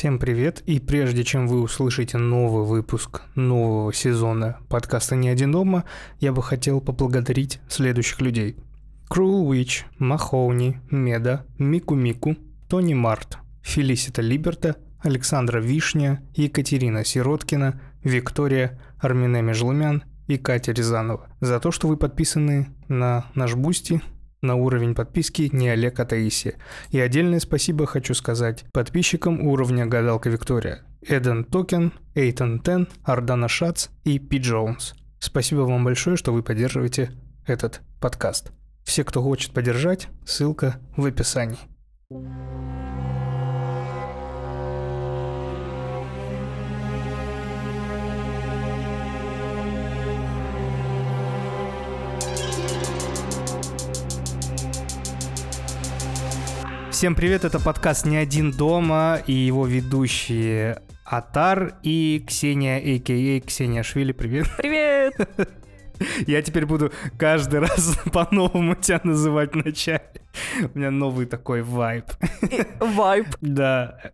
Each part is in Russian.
Всем привет, и прежде чем вы услышите новый выпуск нового сезона подкаста «Не один дома», я бы хотел поблагодарить следующих людей. Cruel Witch, Махоуни, Меда, Мику Мику, Тони Март, Фелисита Либерта, Александра Вишня, Екатерина Сироткина, Виктория, Армине Межлумян и Катя Рязанова за то, что вы подписаны на наш Бусти, на уровень подписки не Олег, а Таисия. И отдельное спасибо хочу сказать подписчикам уровня Гадалка Виктория. Эден Токен, Эйтон Тен, Ардана Шац и Пи Джонс. Спасибо вам большое, что вы поддерживаете этот подкаст. Все, кто хочет поддержать, ссылка в описании. Всем привет, это подкаст «Не один дома» и его ведущие Атар и Ксения, а.к.а. Ксения Швили. Привет. Привет! Я теперь буду каждый раз по-новому тебя называть вначале. У меня новый такой вайб. Вайб. Да.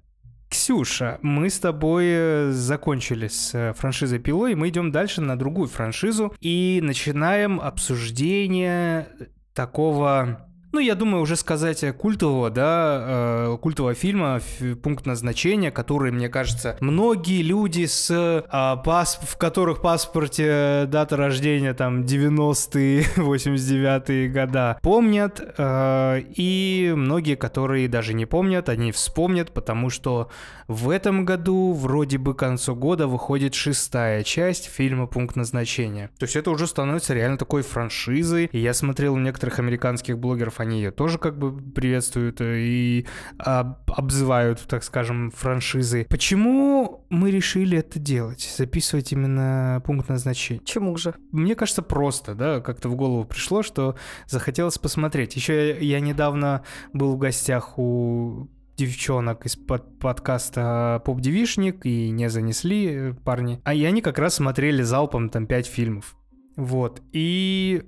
Ксюша, мы с тобой э, закончили с э, франшизой Пилой, и мы идем дальше на другую франшизу и начинаем обсуждение такого ну, я думаю, уже сказать культового, да, э, культового фильма «Пункт назначения», который, мне кажется, многие люди, с, э, пас, в которых паспорте дата рождения там 90-е, 89-е года помнят, э, и многие, которые даже не помнят, они вспомнят, потому что в этом году, вроде бы к концу года, выходит шестая часть фильма «Пункт назначения». То есть это уже становится реально такой франшизой, и я смотрел у некоторых американских блогеров, они ее тоже как бы приветствуют э, и об, обзывают, так скажем, франшизы. Почему мы решили это делать? Записывать именно пункт назначения? Чему же? Мне кажется, просто, да, как-то в голову пришло, что захотелось посмотреть. Еще я, я недавно был в гостях у девчонок из под подкаста Поп Девишник и не занесли э, парни. А и они как раз смотрели залпом там пять фильмов. Вот. И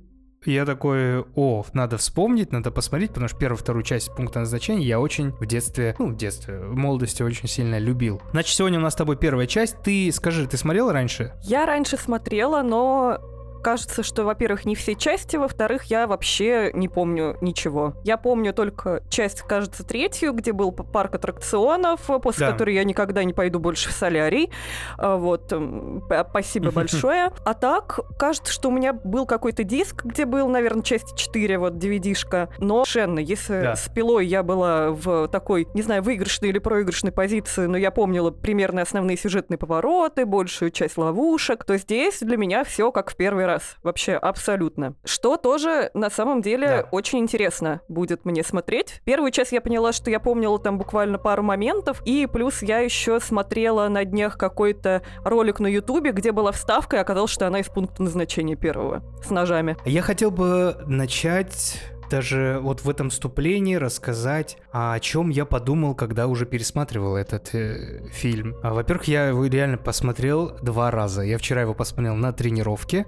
я такой, о, надо вспомнить, надо посмотреть, потому что первую, вторую часть пункта назначения я очень в детстве, ну, в детстве, в молодости очень сильно любил. Значит, сегодня у нас с тобой первая часть. Ты скажи, ты смотрела раньше? Я раньше смотрела, но кажется, что, во-первых, не все части, во-вторых, я вообще не помню ничего. Я помню только часть, кажется, третью, где был парк аттракционов, после да. которой я никогда не пойду больше в солярий. А, вот, спасибо большое. А так, кажется, что у меня был какой-то диск, где был, наверное, часть 4, вот, DVD-шка. Но совершенно, если да. с пилой я была в такой, не знаю, выигрышной или проигрышной позиции, но я помнила примерно основные сюжетные повороты, большую часть ловушек, то здесь для меня все как в первый раз. Вообще, абсолютно. Что тоже, на самом деле, да. очень интересно будет мне смотреть. Первую часть я поняла, что я помнила там буквально пару моментов, и плюс я еще смотрела на днях какой-то ролик на Ютубе, где была вставка, и оказалось, что она из пункта назначения первого, с ножами. Я хотел бы начать даже вот в этом вступлении рассказать, о чем я подумал, когда уже пересматривал этот э, фильм. А, во-первых, я его реально посмотрел два раза. Я вчера его посмотрел на тренировке,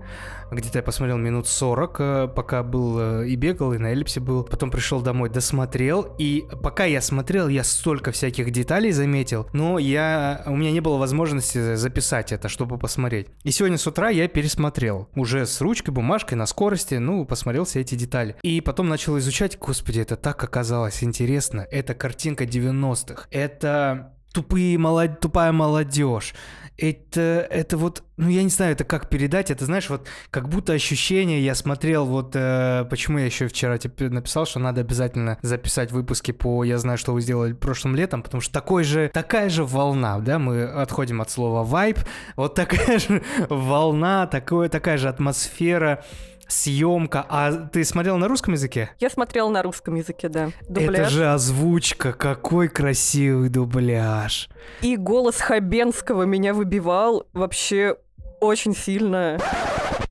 где-то я посмотрел минут 40, э, пока был э, и бегал, и на эллипсе был. Потом пришел домой, досмотрел, и пока я смотрел, я столько всяких деталей заметил, но я, у меня не было возможности записать это, чтобы посмотреть. И сегодня с утра я пересмотрел, уже с ручкой, бумажкой, на скорости, ну, посмотрел все эти детали. И потом начал изучать, господи, это так оказалось интересно. Это картинка 90-х. Это тупые молод... тупая молодежь. Это, это вот, ну я не знаю, это как передать, это знаешь, вот как будто ощущение, я смотрел вот, э, почему я еще вчера тебе написал, что надо обязательно записать выпуски по «Я знаю, что вы сделали прошлым летом», потому что такой же, такая же волна, да, мы отходим от слова «вайп», вот такая же волна, такое, такая же атмосфера, съемка. А ты смотрел на русском языке? Я смотрела на русском языке, да. Дубляж. Это же озвучка, какой красивый дубляж. И голос Хабенского меня выбивал вообще очень сильно.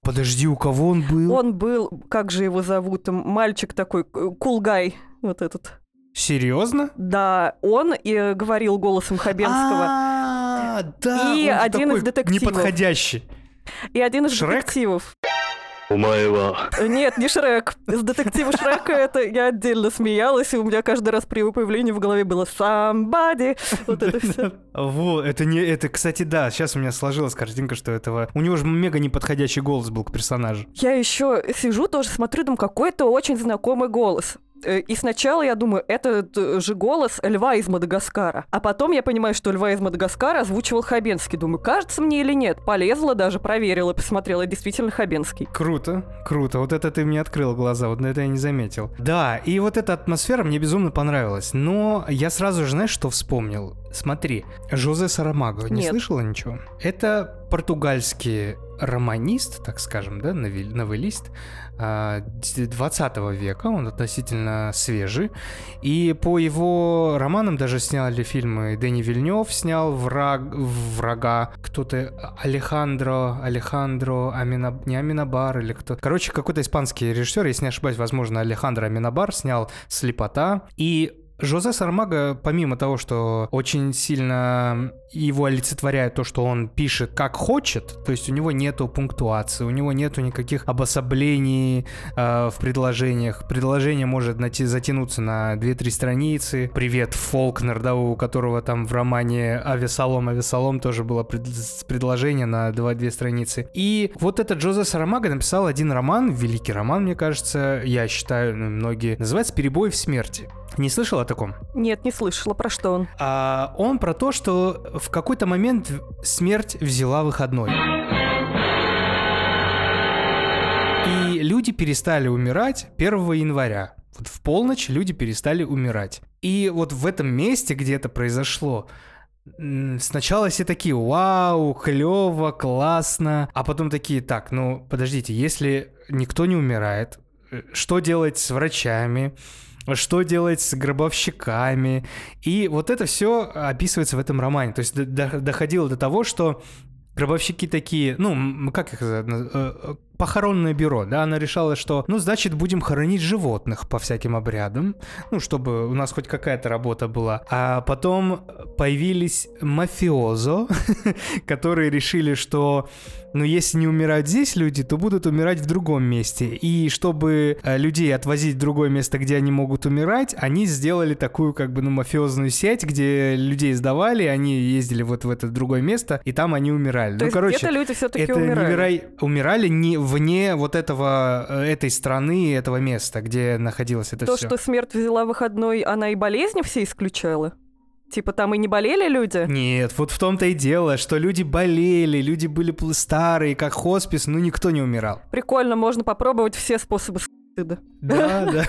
Подожди, у кого он был? Он был, как же его зовут, мальчик такой, кулгай, вот этот. Серьезно? Да, он и говорил голосом Хабенского. А, да. И один из детективов. Неподходящий. И один из детективов. Нет, не Шрек. С детектива Шрека это я отдельно смеялась, и у меня каждый раз при его появлении в голове было somebody. Вот это все. Вот, это не, это, кстати, да, сейчас у меня сложилась картинка, что этого... У него же мега неподходящий голос был к персонажу. Я еще сижу, тоже смотрю, думаю, какой-то очень знакомый голос. Э, и сначала я думаю, это же голос льва из Мадагаскара. А потом я понимаю, что льва из Мадагаскара озвучивал Хабенский. Думаю, кажется мне или нет. Полезла даже, проверила, посмотрела. Действительно Хабенский. Круто, круто. Вот это ты мне открыл глаза, вот на это я не заметил. Да, и вот эта атмосфера мне безумно понравилась. Но я сразу же, знаешь, что вспомнил? Смотри, Жозе Сарамаго, не Нет. слышала ничего? Это португальский романист, так скажем, да, новель- новеллист а, 20 века, он относительно свежий. И по его романам даже сняли фильмы Дэнни Вильнев снял «Враг, «Врага», кто-то Алехандро, Алехандро, Амина, не Аминабар или кто. Короче, какой-то испанский режиссер, если не ошибаюсь, возможно, Алехандро Аминабар снял «Слепота». И Жозе Сармага, помимо того, что очень сильно его олицетворяет то, что он пишет как хочет, то есть у него нету пунктуации, у него нету никаких обособлений э, в предложениях. Предложение может найти, затянуться на 2-3 страницы. Привет, Фолкнер, да, у которого там в романе Авесолом, Авесолом тоже было пред- предложение на 2-2 страницы. И вот этот Джозе Сарамага написал один роман, великий роман, мне кажется, я считаю, многие, называется «Перебой в смерти». Не слышал о таком? Нет, не слышала, про что он. А он про то, что в какой-то момент смерть взяла выходной. И люди перестали умирать 1 января. Вот в полночь люди перестали умирать. И вот в этом месте, где это произошло, сначала все такие, вау, клево, классно, а потом такие, так, ну подождите, если никто не умирает, э, что делать с врачами, что делать с гробовщиками. И вот это все описывается в этом романе. То есть до- до- доходило до того, что гробовщики такие, ну, как их? Э, э, похоронное бюро, да, она решала, что, ну, значит, будем хоронить животных по всяким обрядам, ну, чтобы у нас хоть какая-то работа была. А потом появились мафиозо, которые решили, что, ну, если не умирают здесь люди, то будут умирать в другом месте. И чтобы э, людей отвозить в другое место, где они могут умирать, они сделали такую, как бы, ну, мафиозную сеть, где людей сдавали, они ездили вот в это другое место, и там они умирали. То ну, есть короче, люди все-таки умирали. неверо- умирали не вне вот этого э, этой страны, этого места, где находилось это То, все. что смерть взяла выходной, она и болезни все исключала? Типа там и не болели люди? Нет, вот в том-то и дело, что люди болели, люди были старые, как хоспис, но никто не умирал. Прикольно, можно попробовать все способы стыда. Да, да.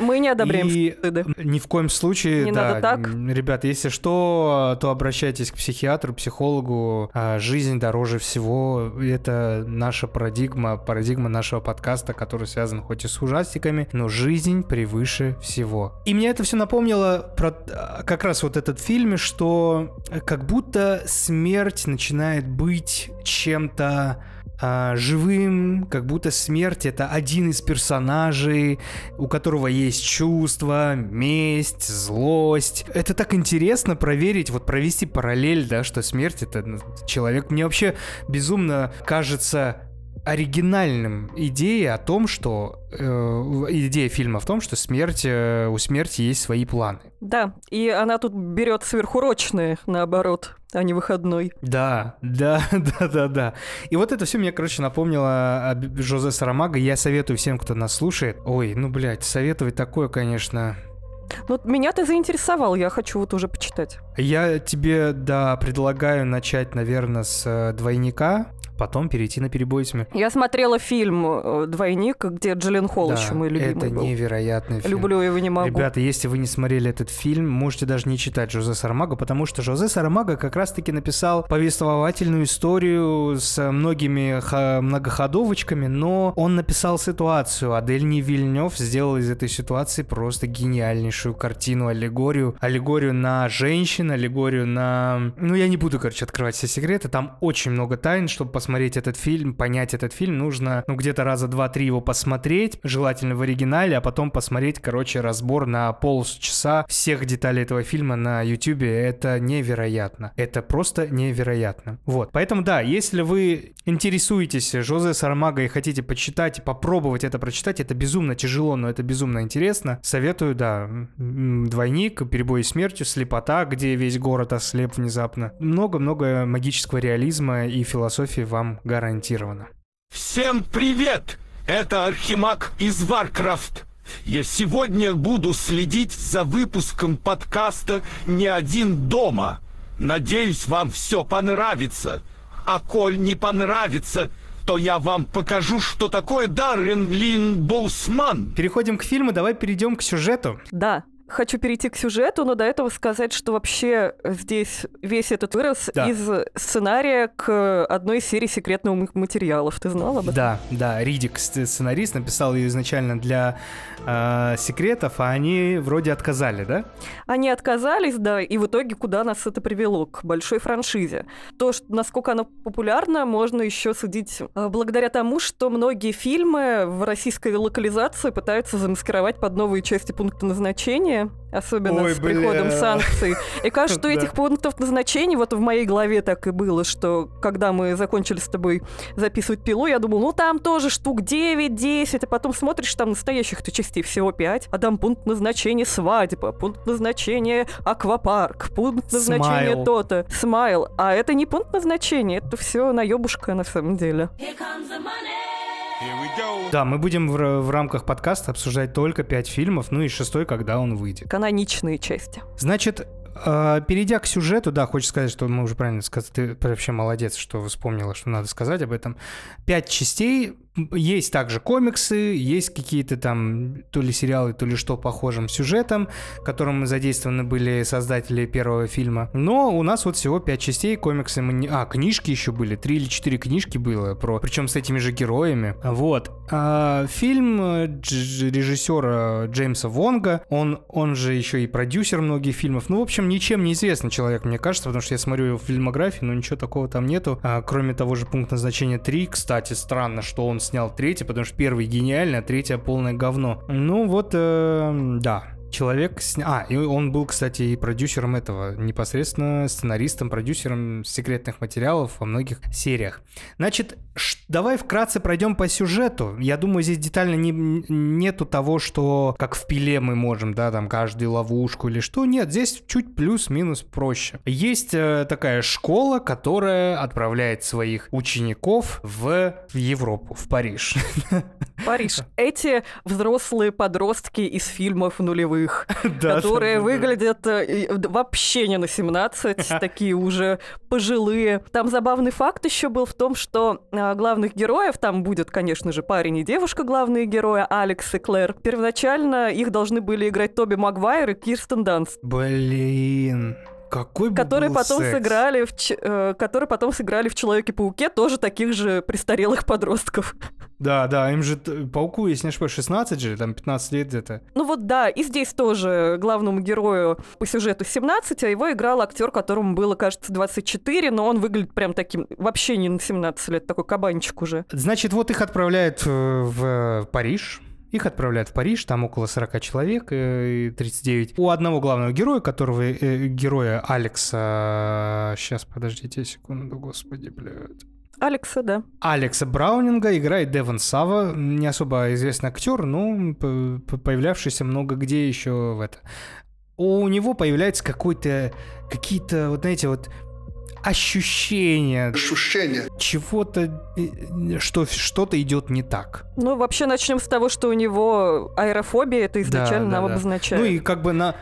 Мы не одобряем И стыда. ни в коем случае, Не да, надо так. м, ребята, если что, то обращайтесь к психиатру, психологу. А, Жизнь дороже всего. Это наша парадигма, парадигма нашего подкаста, который связан хоть и с ужастиками, но жизнь превыше всего. И мне это все напомнило про а, как раз вот этот фильм, что э, как будто смерть начинает быть чем-то а, живым, как будто смерть это один из персонажей, у которого есть чувства, месть, злость. Это так интересно проверить, вот провести параллель, да, что смерть это ну, человек. Мне вообще безумно кажется оригинальным идея о том, что э, идея фильма в том, что смерть э, у смерти есть свои планы. Да, и она тут берет сверхурочные, наоборот, а не выходной. Да, да, да, да, да. И вот это все мне, короче, напомнило Жозе Сарамаго. Я советую всем, кто нас слушает. Ой, ну, блядь, советовать такое, конечно. Ну, меня ты заинтересовал, я хочу вот уже почитать. Я тебе, да, предлагаю начать, наверное, с э, двойника, потом перейти на перебой тьмы. Я смотрела фильм э, «Двойник», где Джиллен Холл Да, еще мой любимый это был. невероятный фильм. Люблю его, не могу. Ребята, если вы не смотрели этот фильм, можете даже не читать Жозе Сарамаго, потому что Жозе Сарамаго как раз-таки написал повествовательную историю с многими многоходовочками, но он написал ситуацию, а Дельни Вильнев сделал из этой ситуации просто гениальнейшую картину, аллегорию, аллегорию на женщин, аллегорию на... Ну, я не буду, короче, открывать все секреты, там очень много тайн, чтобы посмотреть посмотреть этот фильм, понять этот фильм, нужно, ну, где-то раза два-три его посмотреть, желательно в оригинале, а потом посмотреть, короче, разбор на полчаса всех деталей этого фильма на YouTube. Это невероятно. Это просто невероятно. Вот. Поэтому, да, если вы интересуетесь Жозе Сармага и хотите почитать попробовать это прочитать, это безумно тяжело, но это безумно интересно. Советую, да, «Двойник», «Перебои со смертью», «Слепота», где весь город ослеп внезапно. Много-много магического реализма и философии вам гарантировано. Всем привет! Это Архимаг из Варкрафт. Я сегодня буду следить за выпуском подкаста «Не один дома». Надеюсь, вам все понравится. А коль не понравится, то я вам покажу, что такое Даррен Лин Боусман. Переходим к фильму, давай перейдем к сюжету. Да, хочу перейти к сюжету, но до этого сказать, что вообще здесь весь этот вырос Да. из сценария к одной из серий секретных материалов. Ты знал об этом? Да, да, Ридик, сц- сценарист, написал ее изначально для э, секретов, а они вроде отказали, да? Они отказались, да, и в итоге куда нас это привело? К большой франшизе. То, что, насколько она популярна, можно еще судить э, благодаря тому, что многие фильмы в российской локализации пытаются замаскировать под новые части пункта назначения, особенно Ой, с приходом бля. санкций. И кажется, что этих пунктов назначений, вот в моей голове так и было, что когда мы закончили с тобой записывать пилу, я думал, ну там тоже штук 9-10, а потом смотришь, там настоящих-то частей всего 5, а там пункт назначения свадьба, пункт назначения аквапарк, пункт назначения то-то, смайл. А это не пункт назначения, это все наебушка на самом деле. Here comes the money. Да, мы будем в, в рамках подкаста обсуждать только пять фильмов, ну и шестой, когда он выйдет. Каноничные части. Значит, э, перейдя к сюжету, да, хочется сказать, что мы уже правильно сказали, ты вообще молодец, что вспомнила, что надо сказать об этом. Пять частей, есть также комиксы, есть какие-то там то ли сериалы, то ли что похожим сюжетом, которым задействованы были создатели первого фильма. Но у нас вот всего пять частей, комиксы мы не... А, книжки еще были, три или четыре книжки было, про... причем с этими же героями. Вот. А, фильм э, режиссера Джеймса Вонга, он, он же еще и продюсер многих фильмов. Ну, в общем, ничем не известный человек, мне кажется, потому что я смотрю его фильмографию, но ничего такого там нету. А, кроме того же пункт назначения 3, кстати, странно, что он снял третий, потому что первый гениальный, а третий полное говно. Ну вот, э, да. Человек. А, и он был, кстати, и продюсером этого, непосредственно сценаристом, продюсером секретных материалов во многих сериях. Значит, ш- давай вкратце пройдем по сюжету. Я думаю, здесь детально не, нету того, что как в пиле мы можем, да, там каждую ловушку или что. Нет, здесь чуть плюс-минус проще. Есть э, такая школа, которая отправляет своих учеников в, в Европу, в Париж. Париж. Эти взрослые подростки из фильмов нулевых, Да, которые выглядят э, вообще не на 17, такие уже пожилые. Там забавный факт еще был в том, что а, главных героев, там будет, конечно же, парень и девушка главные герои, Алекс и Клэр. Первоначально их должны были играть Тоби Магуайр и Кирстен Данст. Блин. Какой бы которые был потом секс. сыграли в э, которые потом сыграли в Человеке-пауке тоже таких же престарелых подростков. Да, да, им же пауку, если не ошибаюсь, 16 же, там 15 лет где-то. Ну вот да, и здесь тоже главному герою по сюжету 17, а его играл актер, которому было, кажется, 24, но он выглядит прям таким, вообще не на 17 лет, такой кабанчик уже. Значит, вот их отправляют э, в Париж. Их отправляют в Париж, там около 40 человек, э, и 39. У одного главного героя, которого, э, героя Алекса... Сейчас, подождите секунду, господи, блядь. Алекса, да. Алекса Браунинга играет Девон Сава, не особо известный актер, но появлявшийся много где еще в это. У него появляется какой-то, какие-то, вот знаете, вот ощущения ощущение. чего-то, э, что что-то идет не так. Ну, вообще начнем с того, что у него аэрофобия, это изначально да, нам да. обозначает, Ну и как бы на,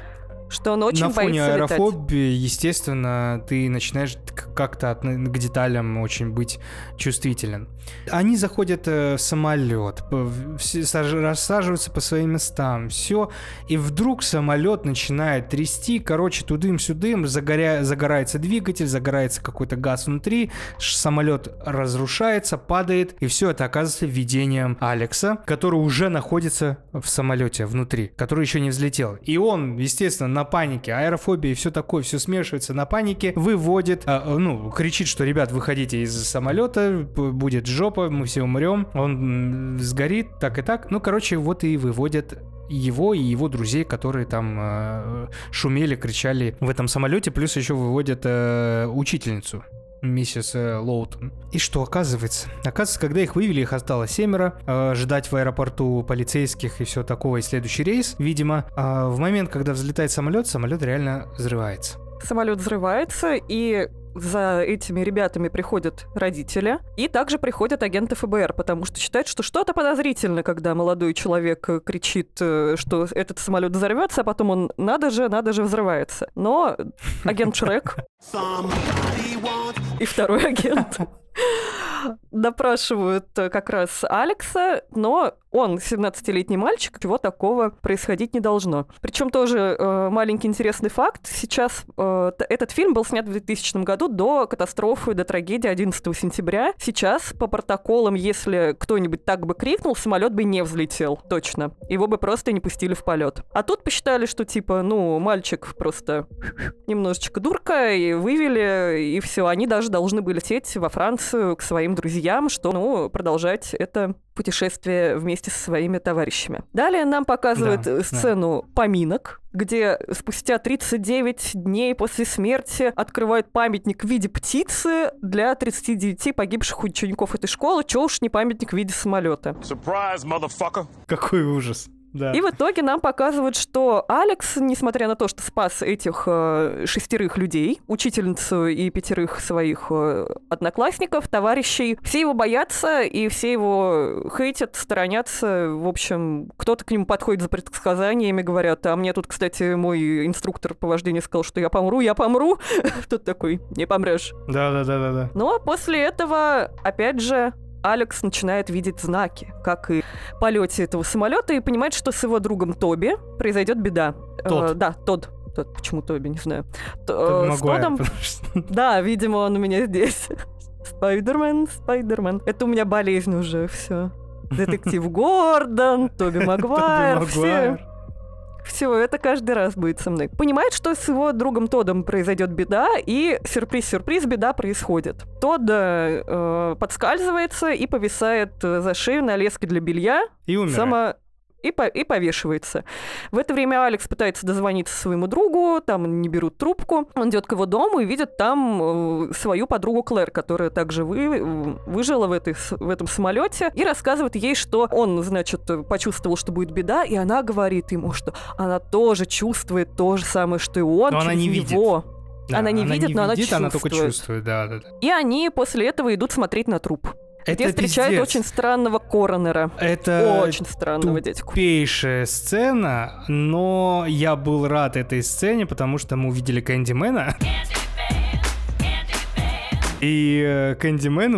что он очень на фоне боится летать. аэрофобии, естественно, ты начинаешь как-то к деталям очень быть чувствителен. Они заходят э, в самолет, рассаживаются по своим местам, все, и вдруг самолет начинает трясти, короче, тудым-сюдым, загоря... загорается двигатель, загорается какой-то газ внутри, самолет разрушается, падает, и все это оказывается видением Алекса, который уже находится в самолете внутри, который еще не взлетел. И он, естественно, на панике, аэрофобия и все такое, все смешивается на панике, выводит, а, ну, кричит, что, ребят, выходите из самолета, будет жопа, мы все умрем, он сгорит, так и так. Ну, короче, вот и выводят его и его друзей, которые там э, шумели, кричали в этом самолете, плюс еще выводят э, учительницу миссис э, Лоутон. И что оказывается? Оказывается, когда их вывели, их осталось семеро, э, ждать в аэропорту полицейских и все такого, и следующий рейс, видимо. А в момент, когда взлетает самолет, самолет реально взрывается. Самолет взрывается, и за этими ребятами приходят родители, и также приходят агенты ФБР, потому что считают, что что-то подозрительно, когда молодой человек э, кричит, э, что этот самолет взорвется, а потом он надо же, надо же взрывается. Но агент Шрек и второй агент допрашивают э, как раз Алекса, но он 17-летний мальчик, чего такого происходить не должно. Причем тоже э, маленький интересный факт. Сейчас э, этот фильм был снят в 2000 году до катастрофы, до трагедии 11 сентября. Сейчас по протоколам, если кто-нибудь так бы крикнул, самолет бы не взлетел, точно. Его бы просто не пустили в полет. А тут посчитали, что типа, ну, мальчик просто немножечко дурка, и вывели, и все. Они даже должны были лететь во Францию к своим друзьям, что, ну, продолжать это путешествие вместе со своими товарищами. Далее нам показывают да, сцену да. поминок, где спустя 39 дней после смерти открывают памятник в виде птицы для 39 погибших учеников этой школы. Чё уж не памятник в виде самолета. Surprise, Какой ужас. Да. И в итоге нам показывают, что Алекс, несмотря на то, что спас этих э, шестерых людей, учительницу и пятерых своих э, одноклассников, товарищей, все его боятся и все его хейтят, сторонятся. В общем, кто-то к нему подходит за предсказаниями, говорят, а мне тут, кстати, мой инструктор по вождению сказал, что я помру, я помру. Тут такой, не помрешь. Да-да-да-да. Но после этого, опять же, Алекс начинает видеть знаки, как и полете этого самолета, и понимает, что с его другом Тоби произойдет беда. Тот. Э, да, Тод. Тот, почему Тоби, не знаю. Т- э, с Тодом... Да, видимо, он у меня здесь. Спайдермен, Спайдермен. Это у меня болезнь уже, все. Детектив Гордон, Тоби Магуайр, все. Все, это каждый раз будет со мной. Понимает, что с его другом Тодом произойдет беда, и сюрприз-сюрприз, беда происходит. Тодд э, подскальзывается и повисает за шею на леске для белья. И умирает. Само и, по и повешивается. В это время Алекс пытается дозвониться своему другу, там не берут трубку. Он идет к его дому и видит там э, свою подругу Клэр, которая также вы, выжила в, этой, в этом самолете, и рассказывает ей, что он, значит, почувствовал, что будет беда, и она говорит ему, что она тоже чувствует то же самое, что и он, но она не него. Видит. Да, она не она видит, не но видит, она чувствует. Она только чувствует, да, да, да. И они после этого идут смотреть на труп. Это где встречают пиздец. очень странного коронера. Это очень странного дядьку. Тупейшая сцена, но я был рад этой сцене, потому что мы увидели Кэндимена. И э, Кэндимен,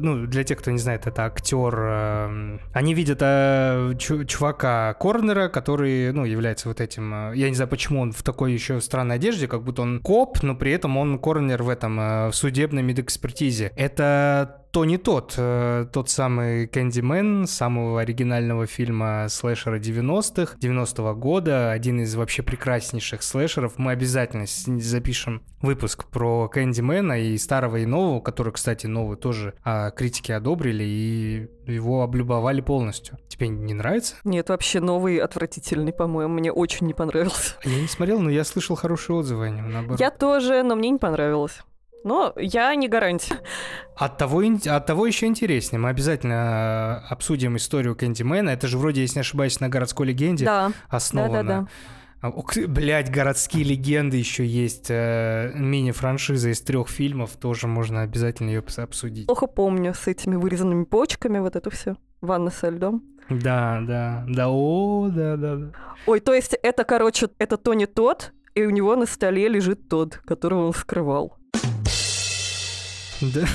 ну, для тех, кто не знает, это актер. Э, они видят э, чувака Корнера, который, ну, является вот этим... Я не знаю, почему он в такой еще странной одежде, как будто он коп, но при этом он Корнер в этом, в судебной медэкспертизе. Это то не тот. Э, тот самый Кэндимен самого оригинального фильма слэшера 90-х, 90-го года, один из вообще прекраснейших слэшеров. Мы обязательно запишем выпуск про Кэндимена и старого, и нового, который, кстати, новый тоже а, критики одобрили и его облюбовали полностью. Тебе не нравится? Нет, вообще новый отвратительный, по-моему, мне очень не понравился. Я не смотрел, но я слышал хорошие отзывы о нем, наоборот. Я тоже, но мне не понравилось. Но я не гарантия. От того, от того еще интереснее. Мы обязательно э, обсудим историю Кэндимена. Это же вроде, если не ошибаюсь, на городской легенде да. основано. Да, да, да. Блять, городские легенды еще есть. Э, мини-франшиза из трех фильмов. Тоже можно обязательно ее обсудить. Плохо помню с этими вырезанными почками, вот это все. Ванна со льдом. Да, да, да, о, да, да, да. Ой, то есть это, короче, это то не тот, и у него на столе лежит тот, которого он скрывал. Да.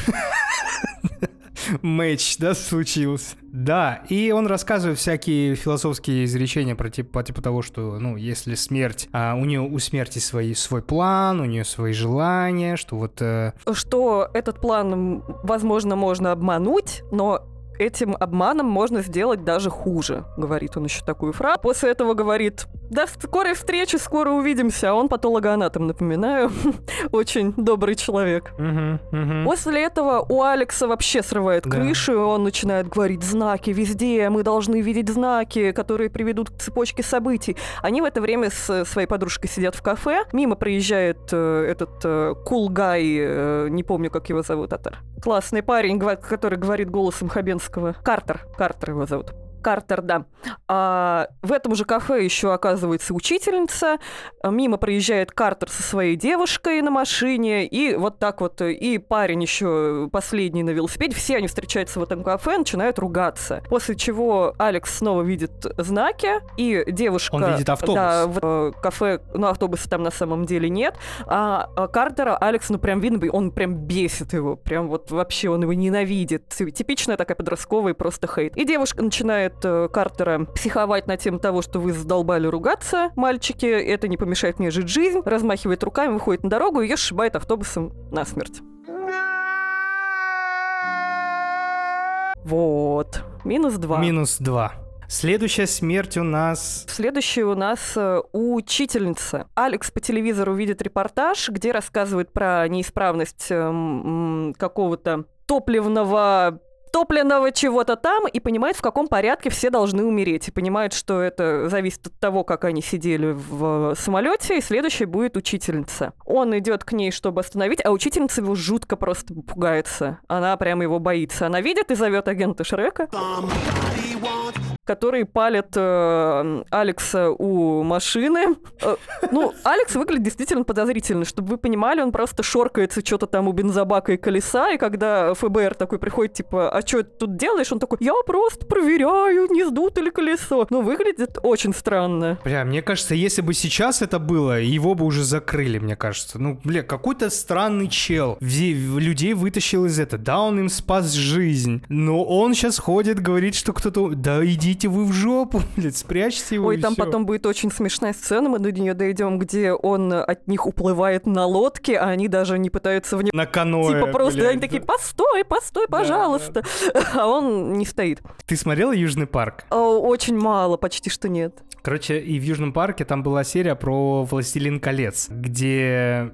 Мэч, да, случился. Да, и он рассказывает всякие философские изречения про типа, типа того, что, ну, если смерть, а у нее у смерти свой, свой план, у нее свои желания, что вот... Э... Что этот план, возможно, можно обмануть, но этим обманом можно сделать даже хуже, говорит он еще такую фразу. После этого говорит, До скорой встречи, скоро увидимся. А он патологоанатом, напоминаю. Очень добрый человек. Мгм, мгм. После этого у Алекса вообще срывает Да. крышу, и он начинает говорить знаки везде, мы должны видеть знаки, которые приведут к цепочке событий. Они в это время с своей подружкой сидят в кафе, мимо проезжает э, этот э, cool guy, э, не помню, как его зовут, это классный парень, который говорит голосом Хабенского. Картер, Картер его зовут. Картер, да. А в этом же кафе еще оказывается учительница. Мимо проезжает Картер со своей девушкой на машине. И вот так вот, э, и парень еще последний на велосипеде. Все они встречаются в этом кафе, начинают ругаться. После чего Алекс снова видит знаки, и девушка... Он видит автобус. Да, в э, кафе, ну, автобуса там на самом деле нет. А, а Картера Алекс, ну, прям видно, он прям бесит его. Прям вот вообще он его ненавидит. Типичная такая подростковая просто хейт. И девушка начинает э, Картера психовать на тему того, что вы задолбали ругаться, мальчики, это не помешает мне жить жизнь, размахивает руками, выходит на дорогу и ее сшибает автобусом насмерть. Вот. Минус два. Минус два. Следующая смерть у нас... Следующая у нас э, учительница. Алекс по телевизору видит репортаж, где рассказывает про неисправность эм, какого-то топливного топливного чего-то там и понимает, в каком порядке все должны умереть. И понимает, что это зависит от того, как они сидели в самолете, и следующей будет учительница. Он идет к ней, чтобы остановить, а учительница его жутко просто пугается. Она прямо его боится. Она видит и зовет агента Шрека, которые палят э, Алекса у машины. Э, ну, Алекс выглядит действительно подозрительно. Чтобы вы понимали, он просто шоркается что-то там у бензобака и колеса, и когда ФБР такой приходит, типа, а что ты тут делаешь? Он такой, я просто проверяю, не сдуто ли колесо. Ну, выглядит очень странно. Бля, мне кажется, если бы сейчас это было, его бы уже закрыли, мне кажется. Ну, бля, какой-то странный чел. Людей вытащил из этого. Да, он им спас жизнь. Но он сейчас ходит, говорит, что кто-то... Да идите вы в жопу, блядь, спрячьте его Ой, там всё. потом будет очень смешная сцена, мы до нее дойдем, где он от них уплывает на лодке, а они даже не пытаются в нее На каноэ, Типа просто блядь, они такие, да. постой, постой, Да, пожалуйста. А он не стоит. Ты смотрела Южный парк? О, Очень мало, почти что нет. Короче, и в Южном парке там была серия про «Властелин колец», где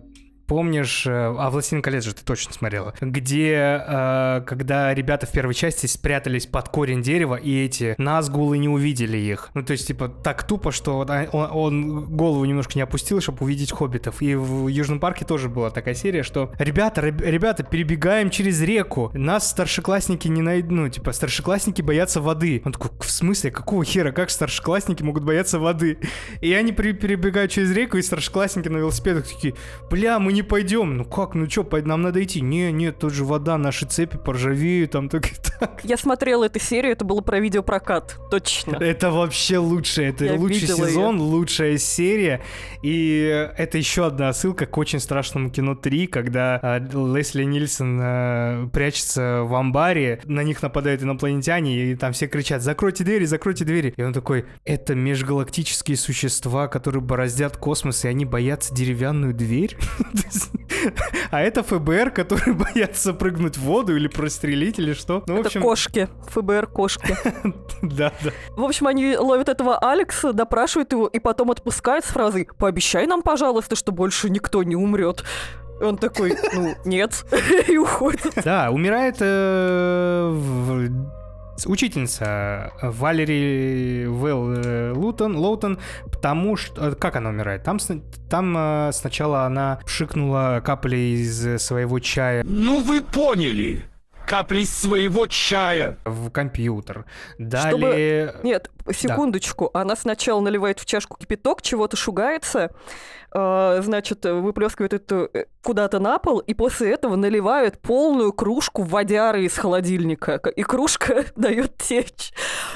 помнишь, э, а «Властелин колец» же ты точно смотрела, где, э, когда ребята в первой части спрятались под корень дерева, и эти Назгулы не увидели их. Ну, то есть, типа, так тупо, что он, он голову немножко не опустил, чтобы увидеть хоббитов. И в Южном парке тоже была такая серия, что ребята, реб- ребята, перебегаем через реку, нас старшеклассники не найдут, ну, типа, старшеклассники боятся воды. Он такой, в смысле, какого хера, как старшеклассники могут бояться воды? И они перебегают через реку, и старшеклассники на велосипедах такие, бля, мы не пойдем. Ну как, ну пой- нам надо идти. Не, нет, тут же вода, наши цепи поржавеют, там так и так. Я смотрела эту серию, это было про видеопрокат, точно. Это вообще лучше, это Я лучший сезон, лучшая серия. И это еще одна ссылка к очень страшному кино 3, когда э, Лесли Нильсон э, прячется в амбаре, на них нападают инопланетяне, и там все кричат «Закройте двери, закройте двери!» И он такой «Это межгалактические существа, которые бороздят космос, и они боятся деревянную дверь?» А это ФБР, которые боятся прыгнуть в воду или прострелить, или что. Ну, в Это общем, кошки, ФБР кошки. да, да. В общем, они ловят этого Алекса, допрашивают его, и потом отпускают с фразой «Пообещай нам, пожалуйста, что больше никто не умрет». Он такой, ну, нет, и уходит. Да, умирает э, в- учительница Валери Вэл э, Лутон, Лоутон, потому что... э, Как она умирает? Там, там э, сначала она пшикнула капли из э, своего чая Ну вы поняли. Капли из своего чая. в компьютер. Далее... Нет, секундочку. Она сначала наливает в чашку кипяток, чего-то шугается, э, значит, выплескивает это э, куда-то на пол, и после этого наливает полную кружку водяры из холодильника. И кружка дает течь.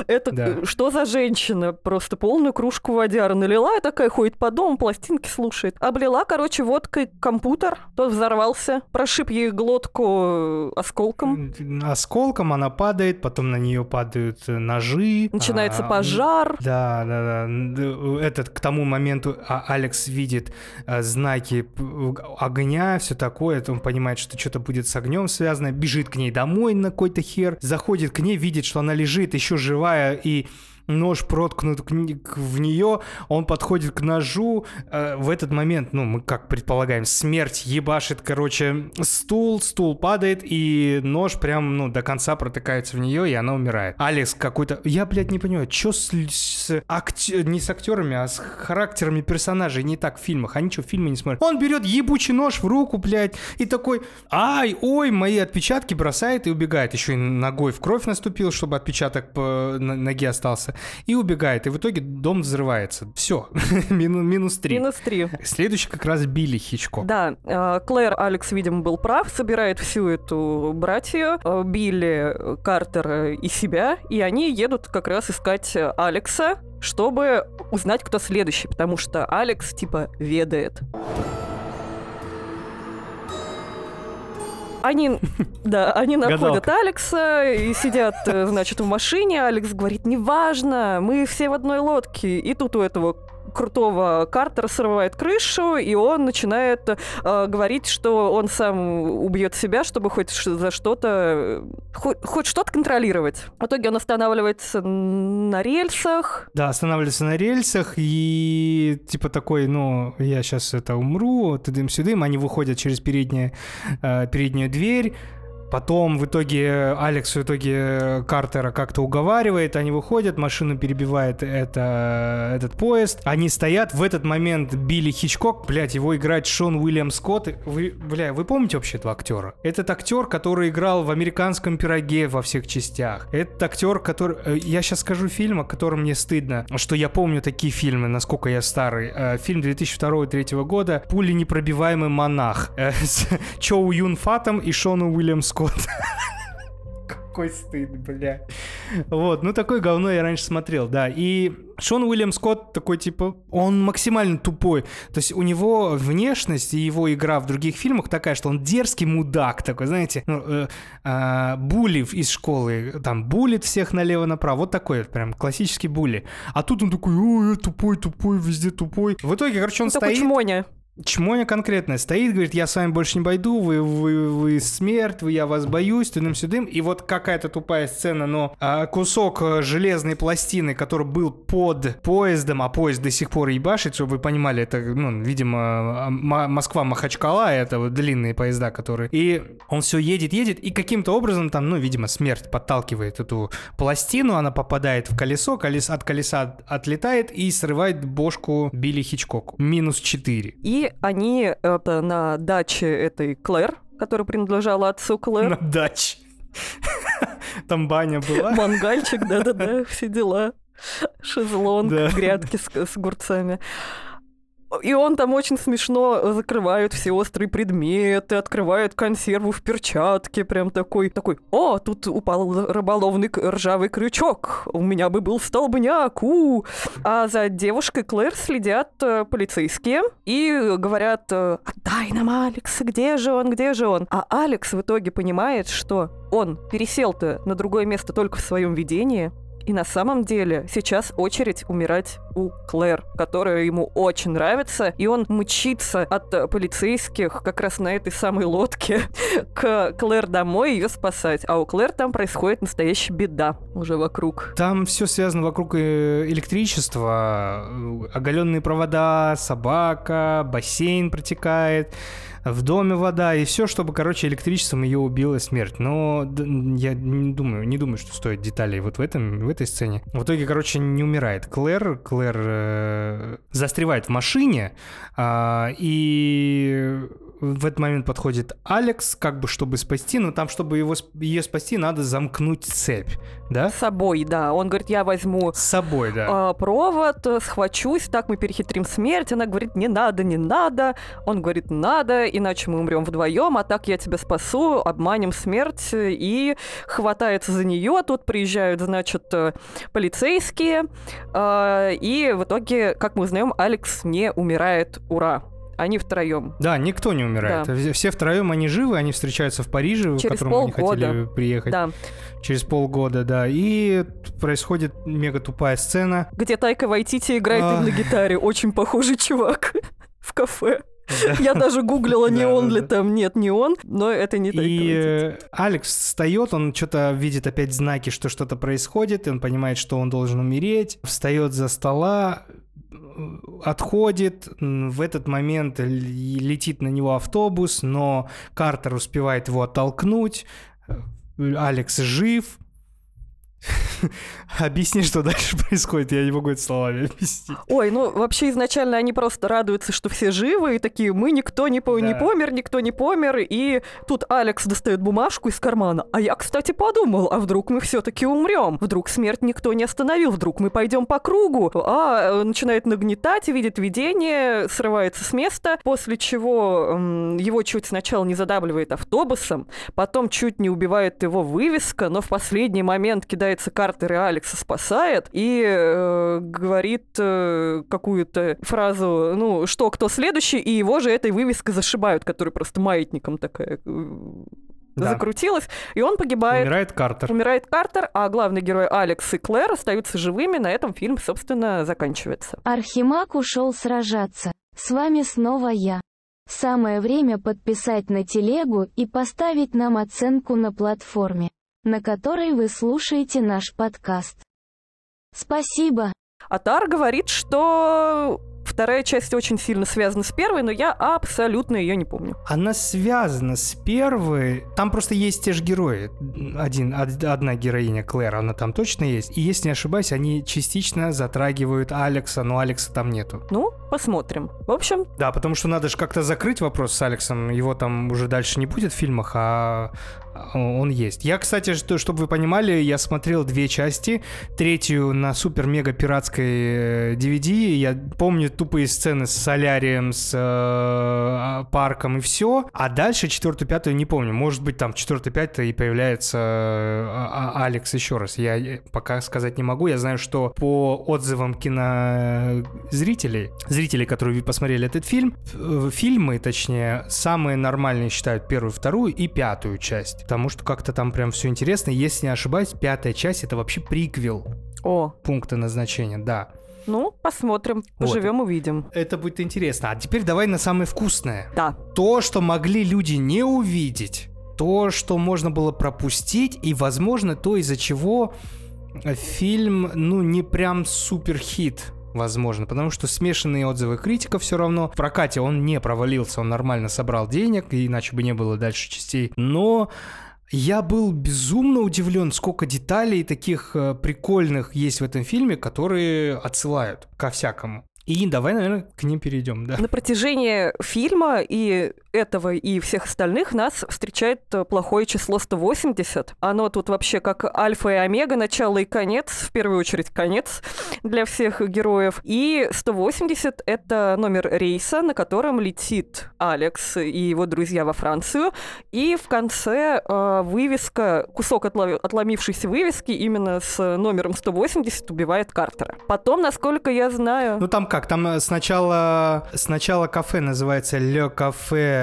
Это Да. э, что за женщина? Просто полную кружку водяры налила, и такая ходит по дому, пластинки слушает. Облила, короче, водкой компьютер, тот взорвался, прошиб ей глотку э, осколком. Осколком она падает, потом на нее падают ножи. Начинается а, пожар. Да, да, да. Этот к тому моменту а, Алекс видит а, знаки п- огня, все такое. это Он понимает, что что-то будет с огнем связано. Бежит к ней домой на какой-то хер. Заходит к ней, видит, что она лежит еще живая и нож проткнут в нее, он подходит к ножу, э, в этот момент, ну, мы как предполагаем, смерть ебашит, короче, стул, стул падает, и нож прям, ну, до конца протыкается в нее, и она умирает. Алекс какой-то... Я, блядь, не понимаю, что с, с акте- не с актерами, а с характерами персонажей не так в фильмах. Они что, в фильме не смотрят? Он берет ебучий нож в руку, блядь, и такой, ай, ой, мои отпечатки бросает и убегает. Еще и ногой в кровь наступил, чтобы отпечаток по ноге остался. И убегает. И в итоге дом взрывается. Все. Минус три. Минус три. Следующий как раз Билли Хичкок. Да, э, Клэр Алекс, видимо, был прав, собирает всю эту братью, э, Билли, э, Картера и себя, и они едут как раз искать Алекса, чтобы узнать, кто следующий, потому что Алекс, типа, ведает. Они, да, они находят Гадалка. Алекса и сидят, э, значит, в машине. Алекс говорит, неважно, мы все в одной лодке. И тут у этого крутого Картера срывает крышу, и он начинает э, говорить, что он сам убьет себя, чтобы хоть за что-то, э, хоть, хоть что-то контролировать. В итоге он останавливается на рельсах. Да, останавливается на рельсах и типа такой, ну, я сейчас это умру, тыдым-сюдым, они выходят через переднее, э, переднюю дверь, Потом в итоге Алекс в итоге Картера как-то уговаривает, они выходят, машину перебивает это, этот поезд. Они стоят, в этот момент Билли Хичкок, блядь, его играет Шон Уильям Скотт. Вы, бля, вы помните вообще этого актера? Этот актер, который играл в «Американском пироге» во всех частях. Этот актер, который... э, Я сейчас скажу фильм, о котором мне стыдно, что я помню такие фильмы, насколько я старый. Э, Фильм 2002-2003 года «Пули непробиваемый монах» э, с Чоу Юн Фатом и Шоном Уильям Скотт. Какой стыд, бля. Вот, ну такое говно я раньше смотрел, да. И Шон Уильям Скотт такой, типа, он максимально тупой. То есть у него внешность и его игра в других фильмах такая, что он дерзкий мудак такой, знаете, ну, э, а, були из школы, там, булит всех налево-направо. Вот такой вот прям классический були. А тут он такой, ой, я тупой, тупой, везде тупой. В итоге, короче, он Ну, такой стоит... чмоня. Чмоня конкретно стоит, говорит, я с вами больше не пойду, вы, вы, вы смерть, вы, я вас боюсь, тудым сюдым И вот какая-то тупая сцена, но а, кусок а, железной пластины, который был под поездом, а поезд до сих пор ебашит, чтобы вы понимали, это, ну, видимо, М- Москва-Махачкала, это вот длинные поезда, которые... И он все едет, едет, и каким-то образом там, ну, видимо, смерть подталкивает эту пластину, она попадает в колесо, колес, от колеса от- отлетает и срывает бошку Билли Хичкоку. Минус 4. И они это на даче этой Клэр, которая принадлежала отцу Клэр. На даче. Там баня была. Мангальчик, да-да-да, все дела. Шезлонг, грядки с, с огурцами. И он там очень смешно закрывает все острые предметы, открывает консерву в перчатке, прям такой, такой, о, тут упал рыболовный ржавый крючок, у меня бы был столбняк, у А за девушкой Клэр следят э, полицейские и говорят, э, отдай нам Алекса, где же он, где же он? А Алекс в итоге понимает, что он пересел-то на другое место только в своем видении, и на самом деле сейчас очередь умирать у Клэр, которая ему очень нравится, и он мчится от э, полицейских как раз на этой самой лодке к Клэр домой ее спасать. А у Клэр там происходит настоящая беда уже вокруг. Там все связано вокруг э, электричества, э, оголенные провода, собака, бассейн протекает, в доме вода и все, чтобы, короче, электричеством ее убила смерть. Но я не думаю, не думаю, что стоит деталей вот в этом, в этой сцене. В итоге, короче, не умирает Клэр. Клэр э, застревает в машине, а, и в этот момент подходит Алекс, как бы чтобы спасти, но там, чтобы его, ее спасти, надо замкнуть цепь, да? С собой, да. Он говорит, я возьму С собой, да. а, провод, э, схвачусь, так мы перехитрим смерть. Она говорит, не надо, не надо. Он говорит, надо, иначе мы умрем вдвоем, а так я тебя спасу, обманем смерть. И хватается за нее. Тут приезжают, значит, э, полицейские. а, И в итоге, как мы узнаем, Алекс не умирает. Ура! Они втроем. Да, никто не умирает. Да. Все втроем они живы, они встречаются в Париже, в Через котором они хотели приехать. Да. Через полгода, да. И происходит мега тупая сцена. Где Тайка Вайтити играет Ах. на гитаре. Очень похожий чувак в кафе. Я даже гуглила, не Да, он да, ли там. Нет, не он, но это не И Тайка Вайтити. э, Алекс встает, он что-то видит опять знаки, что что-то происходит, и он понимает, что он должен умереть, встает за стола, отходит, в этот момент летит на него автобус, но Картер успевает его оттолкнуть, э, Алекс жив. Объясни, что дальше происходит, я не могу это словами объяснить. Ой, ну вообще изначально они просто радуются, что все живы, и такие, мы никто не, по- не Да. помер, никто не помер, и тут Алекс достает бумажку из кармана. А я, кстати, подумал, а вдруг мы все-таки умрем? Вдруг смерть никто не остановил, вдруг мы пойдем по кругу? А э, начинает нагнетать, видит видение, срывается с места, после чего м, его чуть сначала не задавливает автобусом, потом чуть не убивает его вывеска, но в последний момент кидается Картер и Алекса спасает и э, говорит э, какую-то фразу, ну, что, кто следующий, и его же этой вывеской зашибают, которая просто маятником такая э, Да. закрутилась, и он погибает. Умирает Картер. Умирает Картер, а главный герой Алекс и Клэр остаются живыми. На этом фильм, собственно, заканчивается. Архимаг ушел сражаться. С вами снова я. Самое время подписать на телегу и поставить нам оценку на платформе, на которой вы слушаете наш подкаст. Спасибо. Атар говорит, что вторая часть очень сильно связана с первой, но я абсолютно ее не помню. Она связана с первой. Там просто есть те же герои. Один, од- одна героиня Клэр, она там точно есть. И если не ошибаюсь, они частично затрагивают Алекса, но Алекса там нету. Ну, посмотрим. В общем, Да, потому что надо же как-то закрыть вопрос с Алексом. Его там уже дальше не будет в фильмах, а он есть. Я, кстати, что, чтобы вы понимали, я смотрел две части. Третью на супер-мега-пиратской э, DVD. Я помню тупые сцены с солярием, с э, парком и все. А дальше четвертую, пятую не помню. Может быть, там четвертую, пятую и появляется э, а- а- Алекс еще раз. Я э, пока сказать не могу. Я знаю, что по отзывам кинозрителей, зрителей, которые посмотрели этот фильм, э, фильмы, точнее, самые нормальные считают первую, вторую и пятую часть. Потому что как-то там прям все интересно. Если не ошибаюсь, пятая часть это вообще приквел о, пункта назначения, да. ну, посмотрим, Вот. поживем, увидим. Это будет интересно. А теперь давай на самое вкусное. Да. То, что могли люди не увидеть, то, что можно было пропустить, и, возможно, то, из-за чего фильм, ну, не прям супер хит. Возможно, потому что смешанные отзывы критиков все равно. В прокате он не провалился, он нормально собрал денег, иначе бы не было дальше частей. Но я был безумно удивлен, сколько деталей таких э, прикольных есть в этом фильме, которые отсылают ко всякому. И давай, наверное, к ним перейдем, да. На протяжении фильма и этого, и всех остальных нас встречает э, плохое число 180. Оно тут вообще как альфа и омега, начало и конец, в первую очередь конец для всех героев. И 180 — это номер рейса, на котором летит Алекс и его друзья во Францию. И в конце э, вывеска, кусок отло- отломившейся вывески именно с номером 180 убивает Картера. Потом, насколько я знаю... Ну там как, там э, сначала, сначала кафе называется Ле Кафе,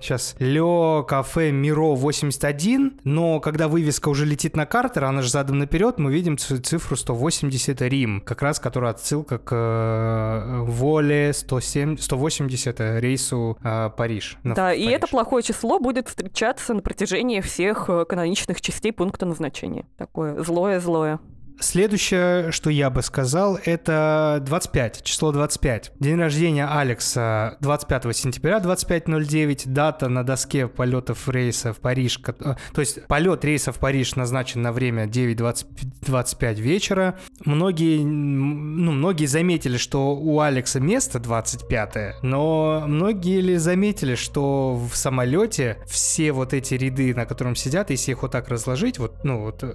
сейчас, Ле Кафе Миро 81, но когда вывеска уже летит на Картер, она же задом наперед, мы видим цифру 180 Рим, как раз которая отсылка к э, Воле 107, 180 рейсу э, Париж. на- Да, в и Париж. это плохое число будет встречаться на протяжении всех э, каноничных частей пункта назначения. Такое злое-злое. Следующее, что я бы сказал, это 25, число 25. День рождения Алекса 25 сентября 25.09, дата на доске полетов рейса в Париж, э, то есть полет рейса в Париж назначен на время 9.25 вечера. Многие, ну, многие заметили, что у Алекса место 25 но многие ли заметили, что в самолете все вот эти ряды, на котором сидят, если их вот так разложить, вот, ну, вот э,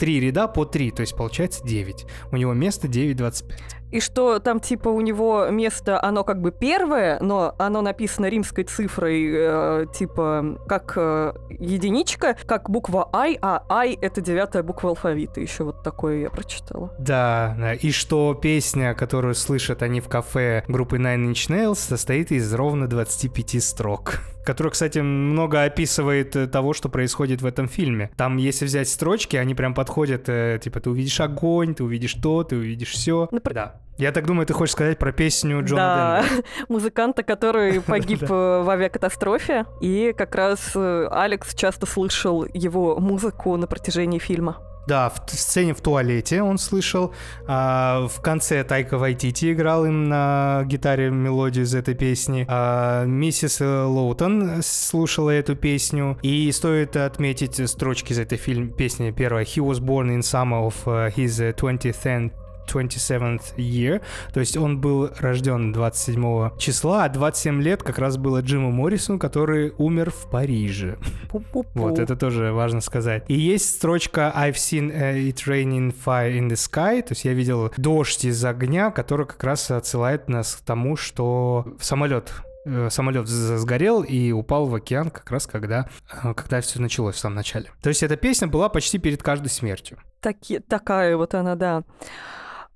три ряда по три, то есть получается 9. У него место 9.25. И что там, типа, у него место, оно как бы первое, но оно написано римской цифрой, э, типа, как э, единичка, как буква I, а I — это девятая буква алфавита. Еще вот такое я прочитала. Да, да, и что песня, которую слышат они в кафе группы Nine Inch Nails, состоит из ровно 25 строк. Которая, кстати, много описывает э, того, что происходит в этом фильме. Там, если взять строчки, они прям подходят, э, типа, ты увидишь огонь, ты увидишь то, ты увидишь все. Напр- Да. Я так думаю, ты хочешь сказать про песню Джона да, Денвера. музыканта, который погиб э, в авиакатастрофе. И как раз э, Алекс часто слышал его музыку на протяжении фильма. Да, в сцене в туалете он слышал. а, в конце Тайка Вайтити играл им на гитаре мелодию из этой песни. А, миссис э, Лоутон слушала эту песню. И стоит отметить строчки из этой фильм, песни. Первая. He was born in summer of his uh, 20th 27th year, то есть он был рожден 27 числа, а 27 лет как раз было Джиму Моррисону, который умер в Париже. Пу-пу-пу. Вот, это тоже важно сказать. И есть строчка I've seen uh, it raining fire in the sky, то есть я видел дождь из огня, который как раз отсылает нас к тому, что самолет э, самолет сгорел и упал в океан как раз когда, э, когда все началось в самом начале. То есть эта песня была почти перед каждой смертью. Таки- такая вот она, да.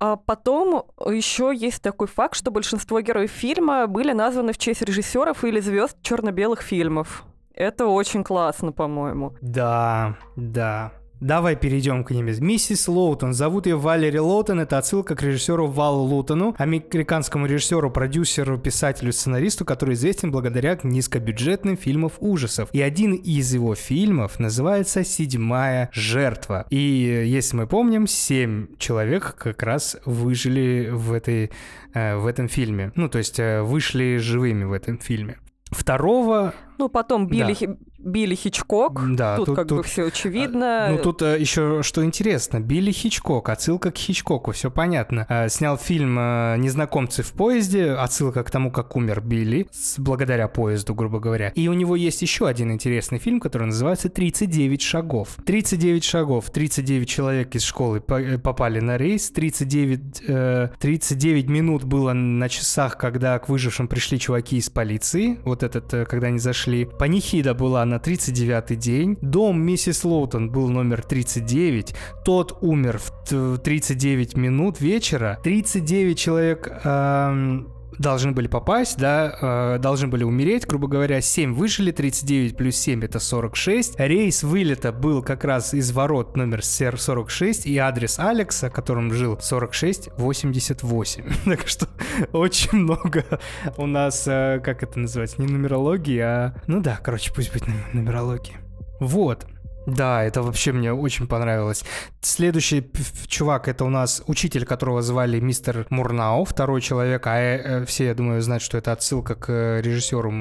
А потом еще есть такой факт, что большинство героев фильма были названы в честь режиссеров или звезд черно-белых фильмов. Это очень классно, по-моему. Да, да. Давай перейдем к ним. Миссис Лоутон. Зовут ее Валери Лоутон. Это отсылка к режиссеру Валу Лутону, американскому режиссеру, продюсеру, писателю, сценаристу, который известен благодаря низкобюджетным фильмам ужасов. И один из его фильмов называется «Седьмая жертва». И, если мы помним, семь человек как раз выжили в, этой, э, в этом фильме. Ну, то есть э, вышли живыми в этом фильме. Второго Ну, потом Билли, Да. Билли Хичкок. Да, тут, тут- как бы тут, все очевидно. Ну, тут еще что интересно. Билли Хичкок, отсылка к Хичкоку, все понятно. Э, снял фильм э, «Незнакомцы в поезде», отсылка к тому, как умер Билли, с- благодаря поезду, грубо говоря. И у него есть еще один интересный фильм, который называется «39 шагов». 39 шагов, 39 человек из школы э, попали на рейс, 39, э, 39 минут было на часах, когда к выжившим пришли чуваки из полиции, вот этот, э, когда они зашли. Панихида была на 39-й день, дом миссис Лоутон был номер 39, тот умер в 39 минут вечера, 39 человек эм, должны были попасть, да, э, должны были умереть, грубо говоря, 7 выжили, 39 плюс 7 это 46. Рейс вылета был как раз из ворот номер сер- 46 и адрес Алекса, которым жил 4688. Так что очень много у нас, э, как это называется, не нумерологии, а... Ну да, короче, пусть будет нум- нумерология. Вот. Да, это вообще мне очень понравилось. Следующий чувак, это у нас учитель, которого звали мистер Мурнау, второй человек, а э, э, все, я думаю, знают, что это отсылка к э, режиссеру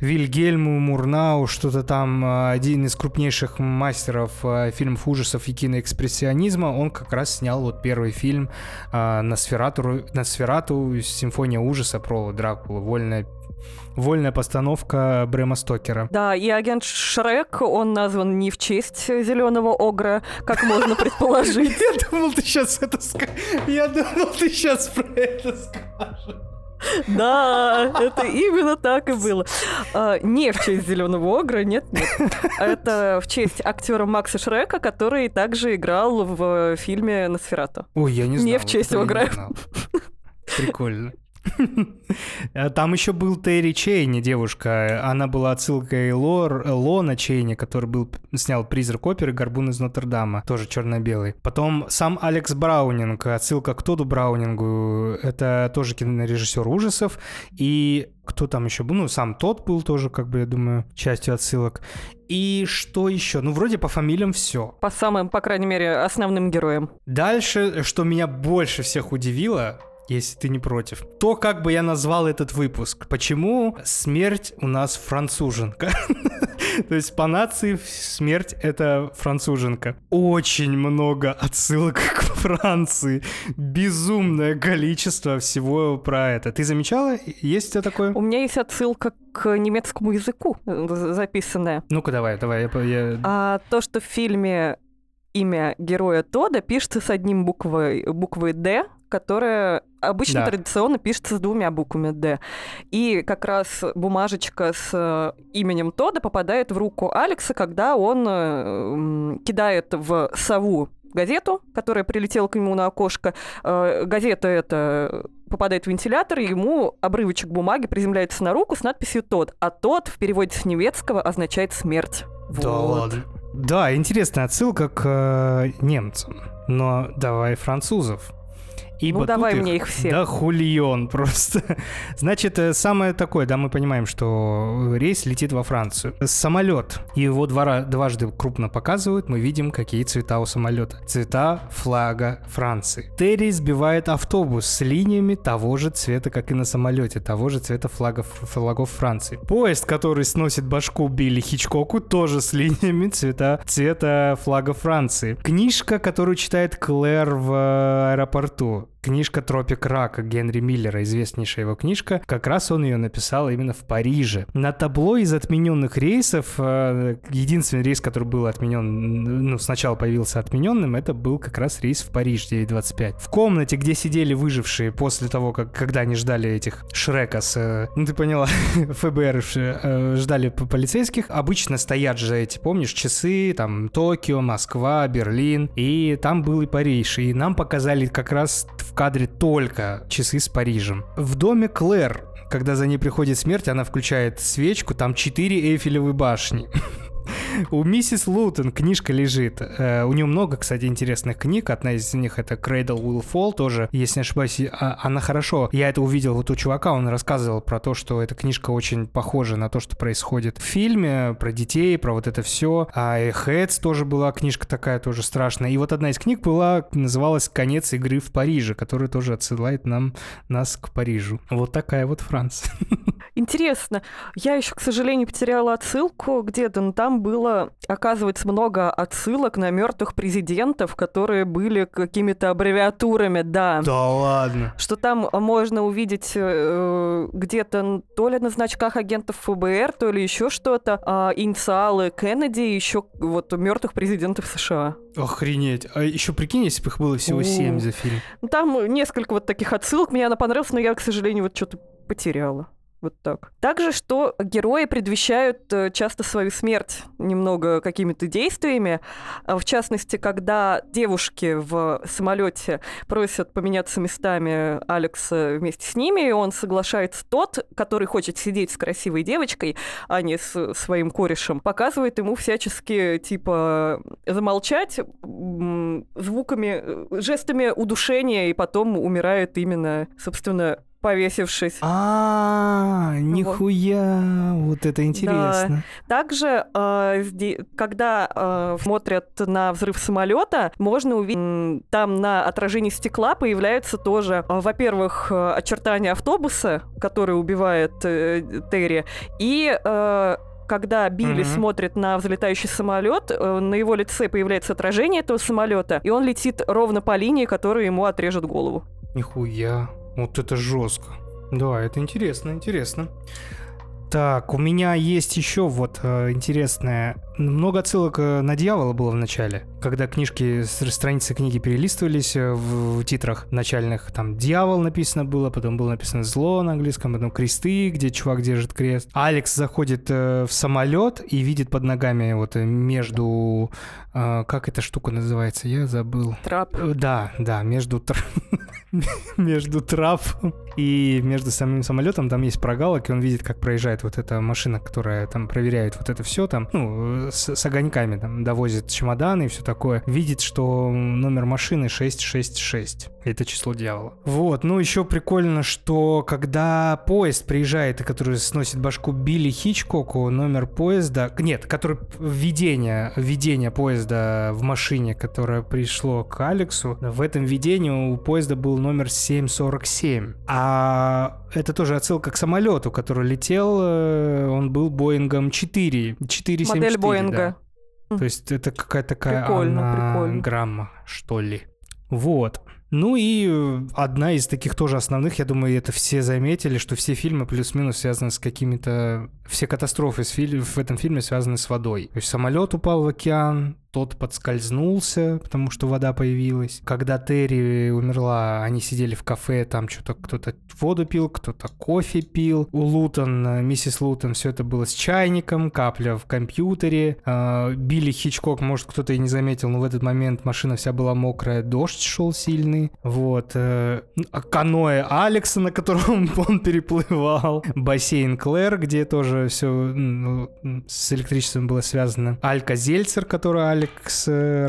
Вильгельму Мурнау, что-то там, один из крупнейших мастеров фильмов ужасов и киноэкспрессионизма, он как раз снял вот первый фильм э, Носферату, Носферату, симфония ужаса про Дракулу, вольная Вольная постановка Брэма Стокера. Да, и агент Шрек, он назван не в честь зеленого огра, как можно предположить. Я думал, ты сейчас это скажешь. Я думал, ты сейчас про это скажешь. Да, это именно так и было. А, Не в честь зеленого огра, нет, нет. Это в честь актера Макса Шрека, который также играл в фильме Носферату. Ой, я не знал. Не в честь Огра. Прикольно. А Там еще был Терри Чейни, девушка. Она была отсылкой Лор, Лона Чейни, который был, снял «Призрак оперы. Горбун из Нотр-Дама». Тоже черно-белый. Потом сам Алекс Браунинг, отсылка к Тоду Браунингу. Это тоже кинорежиссер ужасов. И кто там еще был? Ну, сам тот был тоже, как бы, я думаю, частью отсылок. И что еще? Ну, вроде по фамилиям все. По самым, по крайней мере, основным героям. Дальше, что меня больше всех удивило, если ты не против, то, как бы я назвал этот выпуск. Почему смерть у нас француженка? То есть по нации смерть — это француженка. Очень много отсылок к Франции. Безумное количество всего про это. Ты замечала? Есть у тебя такое? У меня есть отсылка к немецкому языку э, записанная. Ну-ка давай, давай. Я, я- А то, что в фильме имя героя Тода пишется с одним буквой, буквой «Д», которая обычно Да. традиционно пишется с двумя буквами «Д». И как раз бумажечка с э, именем Тода попадает в руку Алекса, когда он э, кидает в сову газету, которая прилетела к нему на окошко. Э, Газета эта попадает в вентилятор, и ему обрывочек бумаги приземляется на руку с надписью «Тод». А «Тод» в переводе с немецкого означает «смерть». Да Вот. ладно. Да, интересная отсылка к э, немцам. Но давай французов. Ибо Ну, давай мне их все. Да хульон просто. Значит, э, самое такое, да, мы понимаем, что рейс летит во Францию. Самолет. Его двора, дважды крупно показывают. Мы видим, какие цвета у самолета. Цвета флага Франции. Терри сбивает автобус с линиями того же цвета, как и на самолете, того же цвета флагов, флагов Франции. Поезд, который сносит башку Билли Хичкоку, тоже с линиями цвета, цвета флага Франции. Книжка, которую читает Клэр в э, аэропорту. Книжка «Тропик рака» Генри Миллера, известнейшая его книжка, как раз он ее написал именно в Париже. На табло из отмененных рейсов, э, единственный рейс, который был отменен, ну, сначала появился отмененным, это был как раз рейс в Париж 925. В комнате, где сидели выжившие после того, как, когда они ждали этих Шрека с, э, ну, ты поняла, ФБР э, ждали полицейских, обычно стоят же эти, помнишь, часы, там, Токио, Москва, Берлин, и там был и Париж, и нам показали как раз в кадре только часы с Парижем. В доме Клэр, когда за ней приходит смерть, она включает свечку, там 4 Эйфелевые башни. У миссис Лутон книжка лежит. Э, у нее много, кстати, интересных книг. Одна из них это Cradle Will Fall тоже, если не ошибаюсь. а, она хорошо. Я это увидел вот у чувака, он рассказывал про то, что эта книжка очень похожа на то, что происходит в фильме, про детей, про вот это все. А и Heads тоже была книжка такая, тоже страшная. И вот одна из книг была, называлась «Конец игры в Париже», которая тоже отсылает нам, нас к Парижу. Вот такая вот Франция. Интересно. Я еще, к сожалению, потеряла отсылку где-то, но там было, оказывается, много отсылок на мертвых президентов, которые были какими-то аббревиатурами, да. Да ладно. Что там можно увидеть э, где-то то ли на значках агентов ФБР, то ли еще что-то, а, инициалы Кеннеди и еще вот мертвых президентов США. Охренеть. А еще прикинь, если бы их было всего. 7 за фильм. Ну, Там несколько вот таких отсылок, мне она понравилась, но я, к сожалению, вот что-то потеряла. Вот так. Также, что герои предвещают э, часто свою смерть немного какими-то действиями. А, В частности, когда девушки в самолете просят поменяться местами Алекса вместе с ними, и он соглашается тот, который хочет сидеть с красивой девочкой, а не с своим корешем, показывает ему всячески, типа, замолчать звуками, э, жестами удушения, и потом умирает именно, собственно, повесившись. А, нихуя, вот это интересно. Также, э, когда э, смотрят на взрыв самолета, можно увидеть там на отражении стекла появляются тоже, э, во-первых, очертания автобуса, который убивает э, Терри, и э, когда Билли Мгм. смотрит на взлетающий самолет, на его лице появляется отражение этого самолета, и он летит ровно по линии, которая ему отрежет голову. Нихуя, вот это жестко. Да, это интересно, интересно. Так, у меня есть еще вот э, интересное. Много отсылок э, на дьявола было в начале. Когда книжки, страницы книги перелистывались э, в, в титрах начальных, там дьявол написано было, потом было написано зло на английском, потом кресты, где чувак держит крест. Алекс заходит э, в самолет и видит под ногами вот э, между... э, как эта штука называется? Я забыл. Трап. Да, да, между тр- между трапом и между самим самолетом там есть прогалок, и он видит, как проезжает вот эта машина, которая там проверяет вот это все там, ну, с, с огоньками там довозит чемоданы и все такое. Видит, что номер машины 666. Это число дьявола. Вот, ну еще прикольно, что когда поезд приезжает, и который сносит башку Билли Хичкоку, номер поезда... Нет, который введение, введение поезда в машине, которое пришло к Алексу, в этом видении у поезда был номер 747. А это тоже отсылка к самолету, который летел, э, он был Боингом 4, 474. Модель да. Боинга. То есть это какая-то такая Прикольно, анаграмма, что ли. Вот. Ну и э, одна из таких тоже основных, я думаю, это все заметили, что все фильмы плюс-минус связаны с какими-то... Все катастрофы в этом фильме связаны с водой. То есть самолет упал в океан, тот подскользнулся, потому что вода появилась. Когда Терри умерла, они сидели в кафе, там что-то кто-то воду пил, кто-то кофе пил. У Лутон, э, миссис Лутон, все это было с чайником, капля в компьютере. Э, Билли Хичкок, может, кто-то и не заметил, но в этот момент машина вся была мокрая, дождь шел сильный. Вот, э, каноэ Алекса, на котором он переплывал, бассейн Клэр, где тоже все ну, с электричеством было связано, Алька Зельцер, которую Алекс э,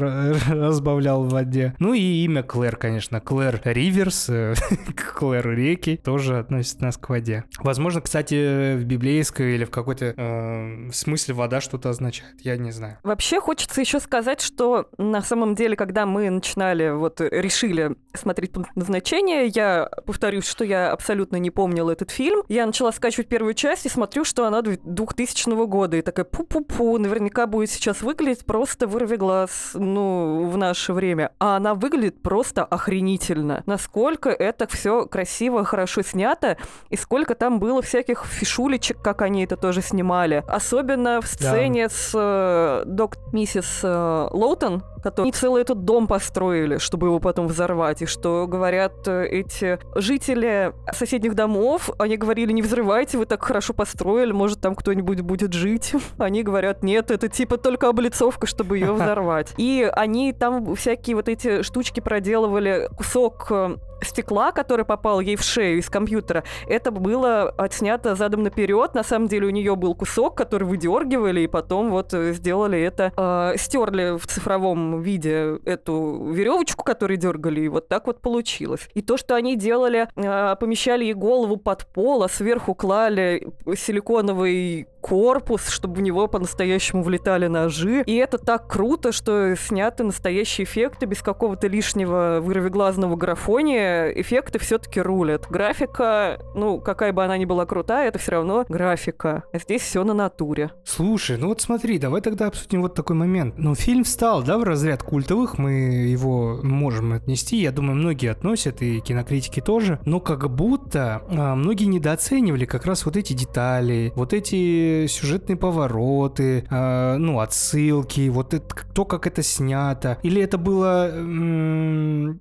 разбавлял в воде, ну и имя Клэр, конечно, Клэр Риверс, э, Клэр Реки, тоже относит нас к воде. Возможно, кстати, в библейской или в какой-то э, смысле вода что-то означает, я не знаю. Вообще хочется еще сказать, что на самом деле, когда мы начинали, вот решили смотреть пункт назначения, я повторюсь, что я абсолютно не помнила этот фильм. Я начала скачивать первую часть и смотрю, что она 2000 года, и такая пу-пу-пу, наверняка будет сейчас выглядеть просто вырви глаз, ну, в наше время. А она выглядит просто охренительно. Насколько это все красиво, хорошо снято, и сколько там было всяких фишулечек, как они это тоже снимали. Особенно в сцене да. с э, док миссис э, Лоутон, которые целый этот дом построили, чтобы его потом взорвать. И что говорят э, эти жители соседних домов, они говорили, не взрывайте, вы так хорошо построили, может там кто-нибудь будет жить. Они говорят, нет, это типа только облицовка, чтобы ее взорвать. И они там всякие вот эти штучки проделывали, кусок э, стекла, который попал ей в шею из компьютера, это было отснято задом наперед. На самом деле у нее был кусок, который выдергивали, и потом вот э, сделали это, э, стерли в цифровом виде эту веревочку, которую дергали, и вот так вот получилось. И то, что они делали, э, помещали ей голову под пол, а сверху клали силиконовый корпус, чтобы в него по-настоящему влетали ножи. И это так круто, что сняты настоящие эффекты без какого-то лишнего вырвиглазного графония. Эффекты все-таки рулят. Графика, ну, какая бы она ни была крутая, это все равно графика. А здесь все на натуре. Слушай, ну вот смотри, давай тогда обсудим вот такой момент. Ну, фильм встал, да, в разряд культовых, мы его можем отнести. Я думаю, многие относят, и кинокритики тоже. Но как будто а, многие недооценивали как раз вот эти детали, вот эти сюжетные повороты, э, ну, отсылки, вот это, то, как это снято. Или это было... вот,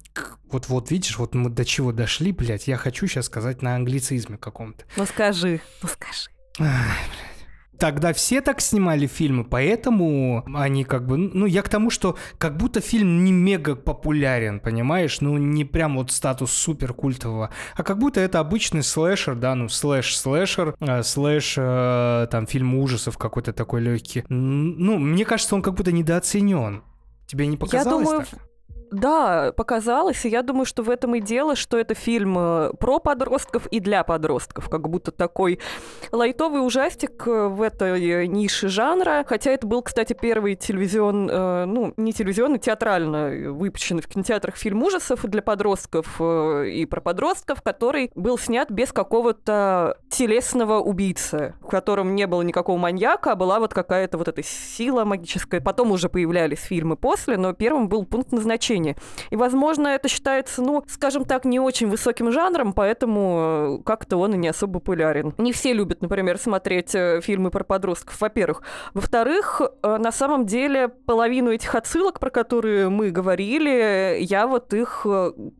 вот, видишь, вот мы до чего дошли, блядь, я хочу сейчас сказать на англицизме каком-то. Ну скажи, ну скажи. Тогда все так снимали фильмы, поэтому они как бы... Ну, я к тому, что как будто фильм не мега популярен, понимаешь? Ну, не прям вот статус супер культового, а как будто это обычный слэшер, да, ну, слэш-слэшер, э, слэш, э, там, фильм ужасов какой-то такой легкий. Ну, мне кажется, он как будто недооценен. Тебе не показалось я думаю, так? Да, показалось, и я думаю, что в этом и дело, что это фильм э, про подростков и для подростков, как будто такой лайтовый ужастик э, в этой нише жанра, хотя это был, кстати, первый телевизион, э, ну, не телевизионный, театрально выпущенный в кинотеатрах фильм ужасов для подростков и про подростков, который был снят без какого-то телесного убийцы, в котором не было никакого маньяка, а была вот какая-то вот эта сила магическая. Потом уже появлялись фильмы после, но первым был пункт назначения произведение. И, возможно, это считается, ну, скажем так, не очень высоким жанром, поэтому э, как-то он и не особо популярен. Не все любят, например, смотреть э, фильмы про подростков, во-первых. Во-вторых, э, на самом деле, половину этих отсылок, про которые мы говорили, я вот их,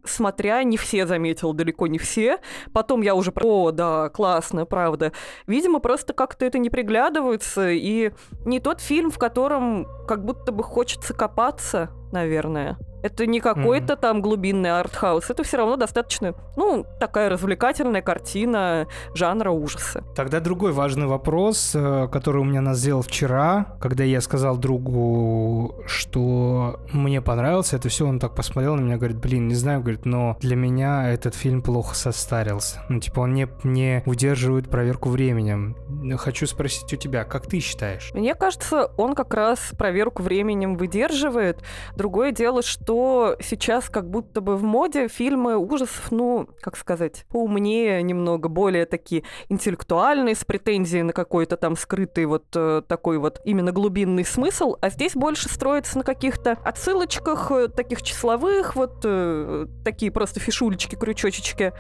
смотря, не все заметил, далеко не все. Потом я уже... О, да, классно, правда. Видимо, просто как-то это не приглядывается, и не тот фильм, в котором как будто бы хочется копаться, наверное. Это не какой-то mm-hmm. там глубинный артхаус, это все равно достаточно, ну, такая развлекательная картина жанра ужаса. Тогда другой важный вопрос, э, который у меня назрел вчера, когда я сказал другу, что мне понравился это все, он так посмотрел на меня, говорит, блин, не знаю, говорит, но для меня этот фильм плохо состарился. Ну, типа, он не, не удерживает проверку временем. Хочу спросить у тебя, как ты считаешь? Мне кажется, он как раз проверку временем выдерживает. Другое дело, что что сейчас как будто бы в моде фильмы ужасов, ну, как сказать, поумнее немного, более такие интеллектуальные, с претензией на какой-то там скрытый вот э, такой вот именно глубинный смысл, а здесь больше строится на каких-то отсылочках, э, таких числовых, вот э, такие просто фишулечки, крючочечки.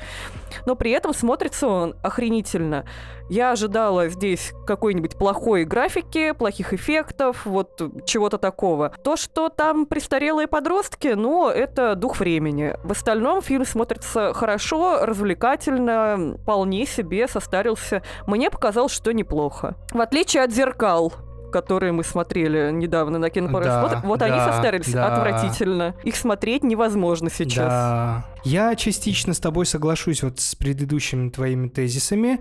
Но при этом смотрится он охренительно. Я ожидала здесь какой-нибудь плохой графики, плохих эффектов, вот чего-то такого. То, что там престарелые подростки, ну, это дух времени. В остальном фильм смотрится хорошо, развлекательно, вполне себе состарился. Мне показалось, что неплохо. В отличие от «Зеркал», которые мы смотрели недавно на кинопросмотр, Да, вот они да, состарились да. отвратительно. Их смотреть невозможно сейчас. Да. Я частично с тобой соглашусь вот с предыдущими твоими тезисами.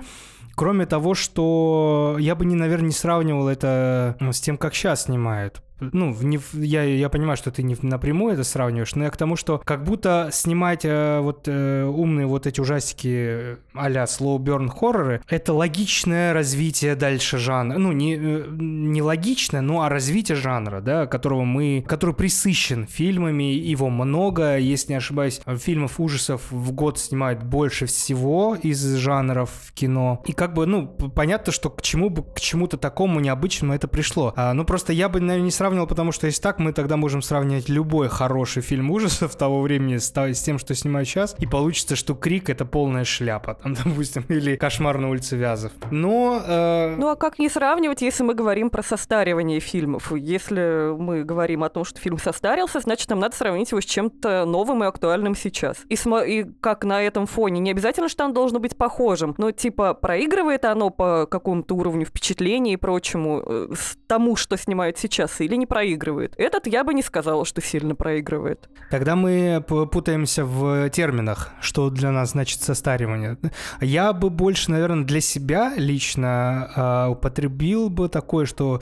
Кроме того, что я бы, не, наверное, не сравнивал это ну, с тем, как сейчас снимают. Ну, не, я, я понимаю, что ты не напрямую это сравниваешь, но я к тому, что как будто снимать э, вот э, умные вот эти ужастики э, а-ля slow burn хорроры, это логичное развитие дальше жанра. Ну, не, э, не логичное, но а развитие жанра, да, которого мы, который присыщен фильмами, его много, если не ошибаюсь, фильмов ужасов в год снимают больше всего из жанров кино. И как бы, ну, понятно, что к чему бы, к чему-то такому необычному это пришло. А, ну, просто я бы, наверное, не сравнивал, потому что если так, мы тогда можем сравнивать любой хороший фильм ужасов того времени с, с тем, что снимают сейчас, и получится, что Крик — это полная шляпа, там, допустим, или Кошмар на улице Вязов. Но... э, Ну а как не сравнивать, если мы говорим про состаривание фильмов? Если мы говорим о том, что фильм состарился, значит, нам надо сравнить его с чем-то новым и актуальным сейчас. И, смо- и как на этом фоне, не обязательно, что оно должно быть похожим, но типа проигрывает оно по какому-то уровню впечатления и прочему э, тому, что снимают сейчас, или не проигрывает. Этот я бы не сказала, что сильно проигрывает. Тогда мы путаемся в терминах, что для нас значит состаривание. Я бы больше, наверное, для себя лично а, употребил бы такое, что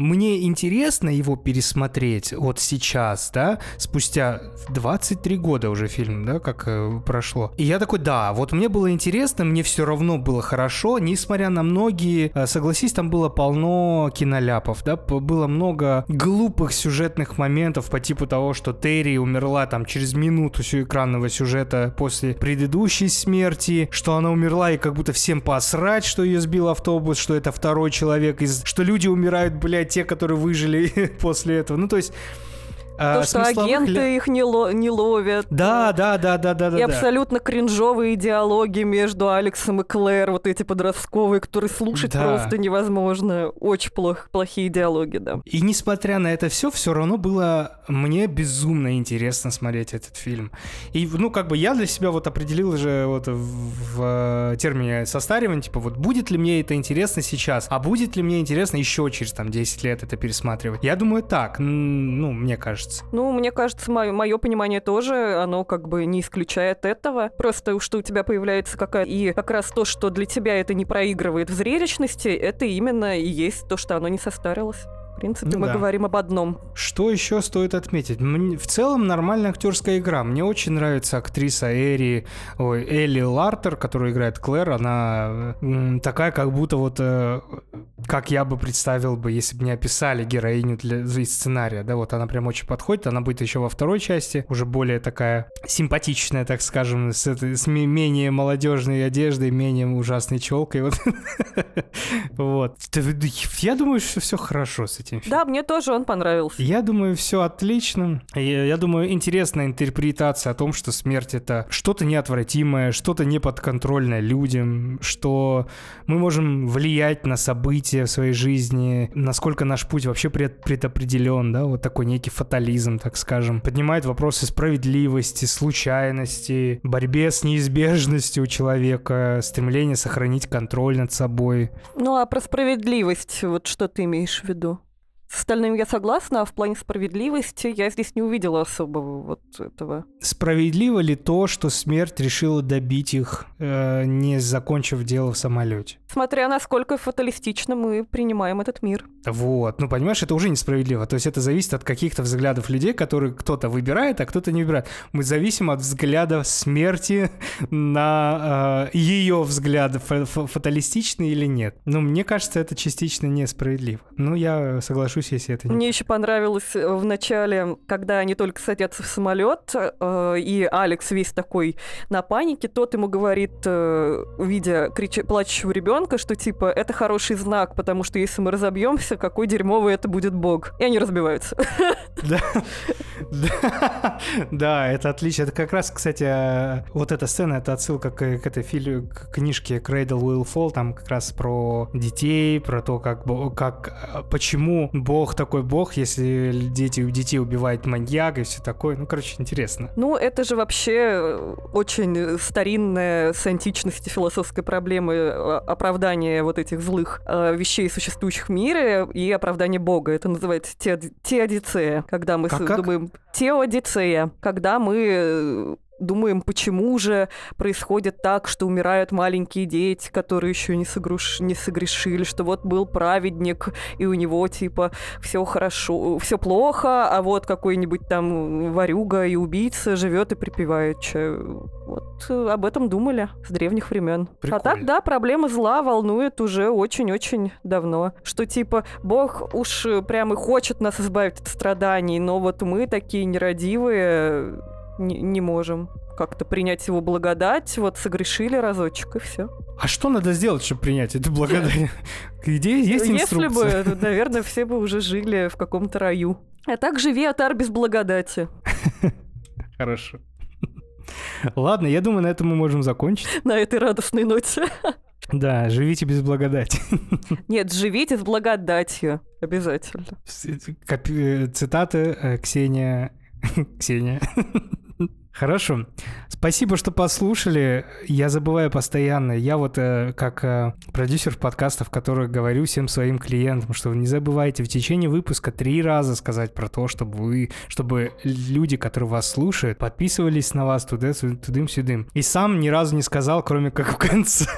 мне интересно его пересмотреть вот сейчас, да, спустя 23 года уже фильм, да, как э, прошло. И я такой, да, вот мне было интересно, мне все равно было хорошо, несмотря на многие, э, согласись, там было полно киноляпов, да, было много глупых сюжетных моментов по типу того, что Терри умерла там через минуту экранного сюжета после предыдущей смерти, что она умерла и как будто всем посрать, что ее сбил автобус, что это второй человек, из... что люди умирают, блядь, те, которые выжили после этого. Ну, то есть... а, То, что смысловых агенты ля- их не, ло- не ловят. Да, да, да, да, да, да. и да. абсолютно кринжовые диалоги между Алексом и Клэр, вот эти подростковые, которые слушать Да. просто невозможно. Очень плох, плохие диалоги, да. И несмотря на это все, все равно было мне безумно интересно смотреть этот фильм. И, ну, как бы я для себя вот определил же вот в, в, э, термине состаривания, типа, вот будет ли мне это интересно сейчас, а будет ли мне интересно еще через там 10 лет это пересматривать. Я думаю, так, ну, мне кажется. Ну, мне кажется, мое, понимание тоже, оно как бы не исключает этого. Просто что у тебя появляется какая И как раз то, что для тебя это не проигрывает в зрелищности, это именно и есть то, что оно не состарилось. Принципе, Ну мы да. говорим об одном. Что еще стоит отметить? Мне- в целом нормальная актерская игра. Мне очень нравится актриса Эри, ой, Элли Лартер, которая играет Клэр. Она м, такая, как будто вот э, как я бы представил бы, если бы не описали героиню для из сценария. Да, вот она прям очень подходит. Она будет еще во второй части, уже более такая симпатичная, так скажем, с, этой, с ме- менее молодежной одеждой, менее ужасной челкой. Вот. Вот. Я думаю, что все хорошо с этим фильмом. Да, мне тоже он понравился. Я думаю, все отлично. Я, я думаю, интересная интерпретация о том, что смерть это что-то неотвратимое, что-то неподконтрольное людям, что мы можем влиять на события в своей жизни, насколько наш путь вообще пред- предопределен, да, вот такой некий фатализм, так скажем. Поднимает вопросы справедливости, случайности, борьбе с неизбежностью человека, стремление сохранить контроль над собой. Ну, а про справедливость, вот что ты имеешь в виду? С остальным я согласна, а в плане справедливости я здесь не увидела особого вот этого. Справедливо ли то, что смерть решила добить их, э, не закончив дело в самолете? Смотря насколько фаталистично мы принимаем этот мир. Вот, ну понимаешь, это уже несправедливо. То есть это зависит от каких-то взглядов людей, которые кто-то выбирает, а кто-то не выбирает. Мы зависим от взгляда смерти на э, ее взгляд, фа- фа- фаталистичный или нет. Ну, мне кажется, это частично несправедливо. Ну, я соглашусь, если это не Мне еще понравилось э, в начале, когда они только садятся в самолет, э, и Алекс весь такой на панике, тот ему говорит, э, видя крича- плачущего ребенка, что типа это хороший знак, потому что если мы разобьемся, какой дерьмовый это будет бог. И они разбиваются. Да, Да, это отлично. Это как раз, кстати, вот эта сцена, это отсылка к, к этой к книжке Cradle Will Fall, там как раз про детей, про то, как, как почему Бог такой Бог, если дети, детей убивает маньяк и все такое. Ну, короче, интересно. Ну, это же вообще э, очень старинная с античности философской проблемы оправдания вот этих злых вещей, существующих в мире, и оправдание Бога. Это называется теодицея, когда мы как, думаем... Теодицея, когда мы э, думаем, почему же происходит так, что умирают маленькие дети, которые еще не, согруш... не согрешили, что вот был праведник, и у него типа все хорошо, все плохо, а вот какой-нибудь там варюга и убийца живет и припевает чаю. Вот э, об этом думали с древних времен. А так, да, проблема зла волнует уже очень-очень давно. Что типа Бог уж прямо хочет нас избавить от страданий, но вот мы такие нерадивые не, не можем как-то принять его благодать, вот согрешили разочек, и все. А что надо сделать, чтобы принять эту благодать? Где есть инструкция? Если бы, наверное, все бы уже жили в каком-то раю. А так живи, Атар, без благодати. Хорошо. Ладно, я думаю, на этом мы можем закончить. На этой радостной ноте. Да, живите без благодати. Нет, живите с благодатью. Обязательно. Э, цитаты э, Ксения... Ксения. Хорошо. Спасибо, что послушали. Я забываю постоянно. Я вот э, как э, продюсер подкастов, который говорю всем своим клиентам, что не забывайте в течение выпуска три раза сказать про то, чтобы вы, чтобы люди, которые вас слушают, подписывались на вас туда, тудым-сюдым. И сам ни разу не сказал, кроме как в конце.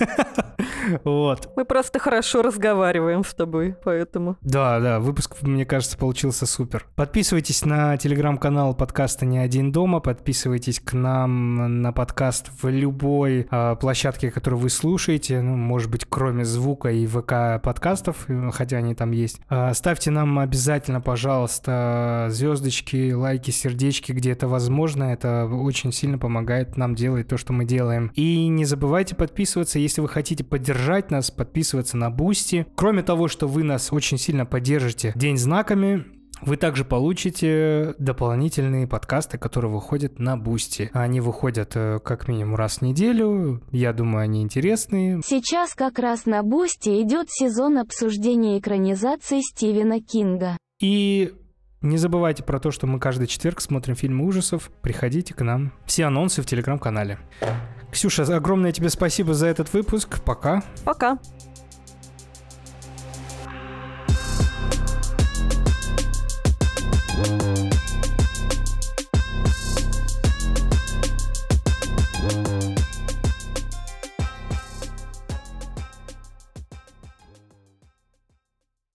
Вот. Мы просто хорошо разговариваем с тобой, поэтому. Да, да, выпуск, мне кажется, получился супер. Подписывайтесь на телеграм-канал подкаста «Не один дома», подписывайтесь к нам на подкаст в любой э, площадке, которую вы слушаете, ну, может быть, кроме звука и ВК подкастов, хотя они там есть. Э, ставьте нам обязательно, пожалуйста, звездочки, лайки, сердечки, где это возможно. Это очень сильно помогает нам делать то, что мы делаем. И не забывайте подписываться, если вы хотите поддержать нас, подписываться на Бусти. Кроме того, что вы нас очень сильно поддержите дензнаками, вы также получите дополнительные подкасты, которые выходят на Бусти. Они выходят э, как минимум раз в неделю. Я думаю, они интересные. Сейчас как раз на Бусти идет сезон обсуждения экранизации Стивена Кинга. И не забывайте про то, что мы каждый четверг смотрим фильмы ужасов. Приходите к нам. Все анонсы в телеграм-канале. Ксюша, огромное тебе спасибо за этот выпуск. Пока. Пока.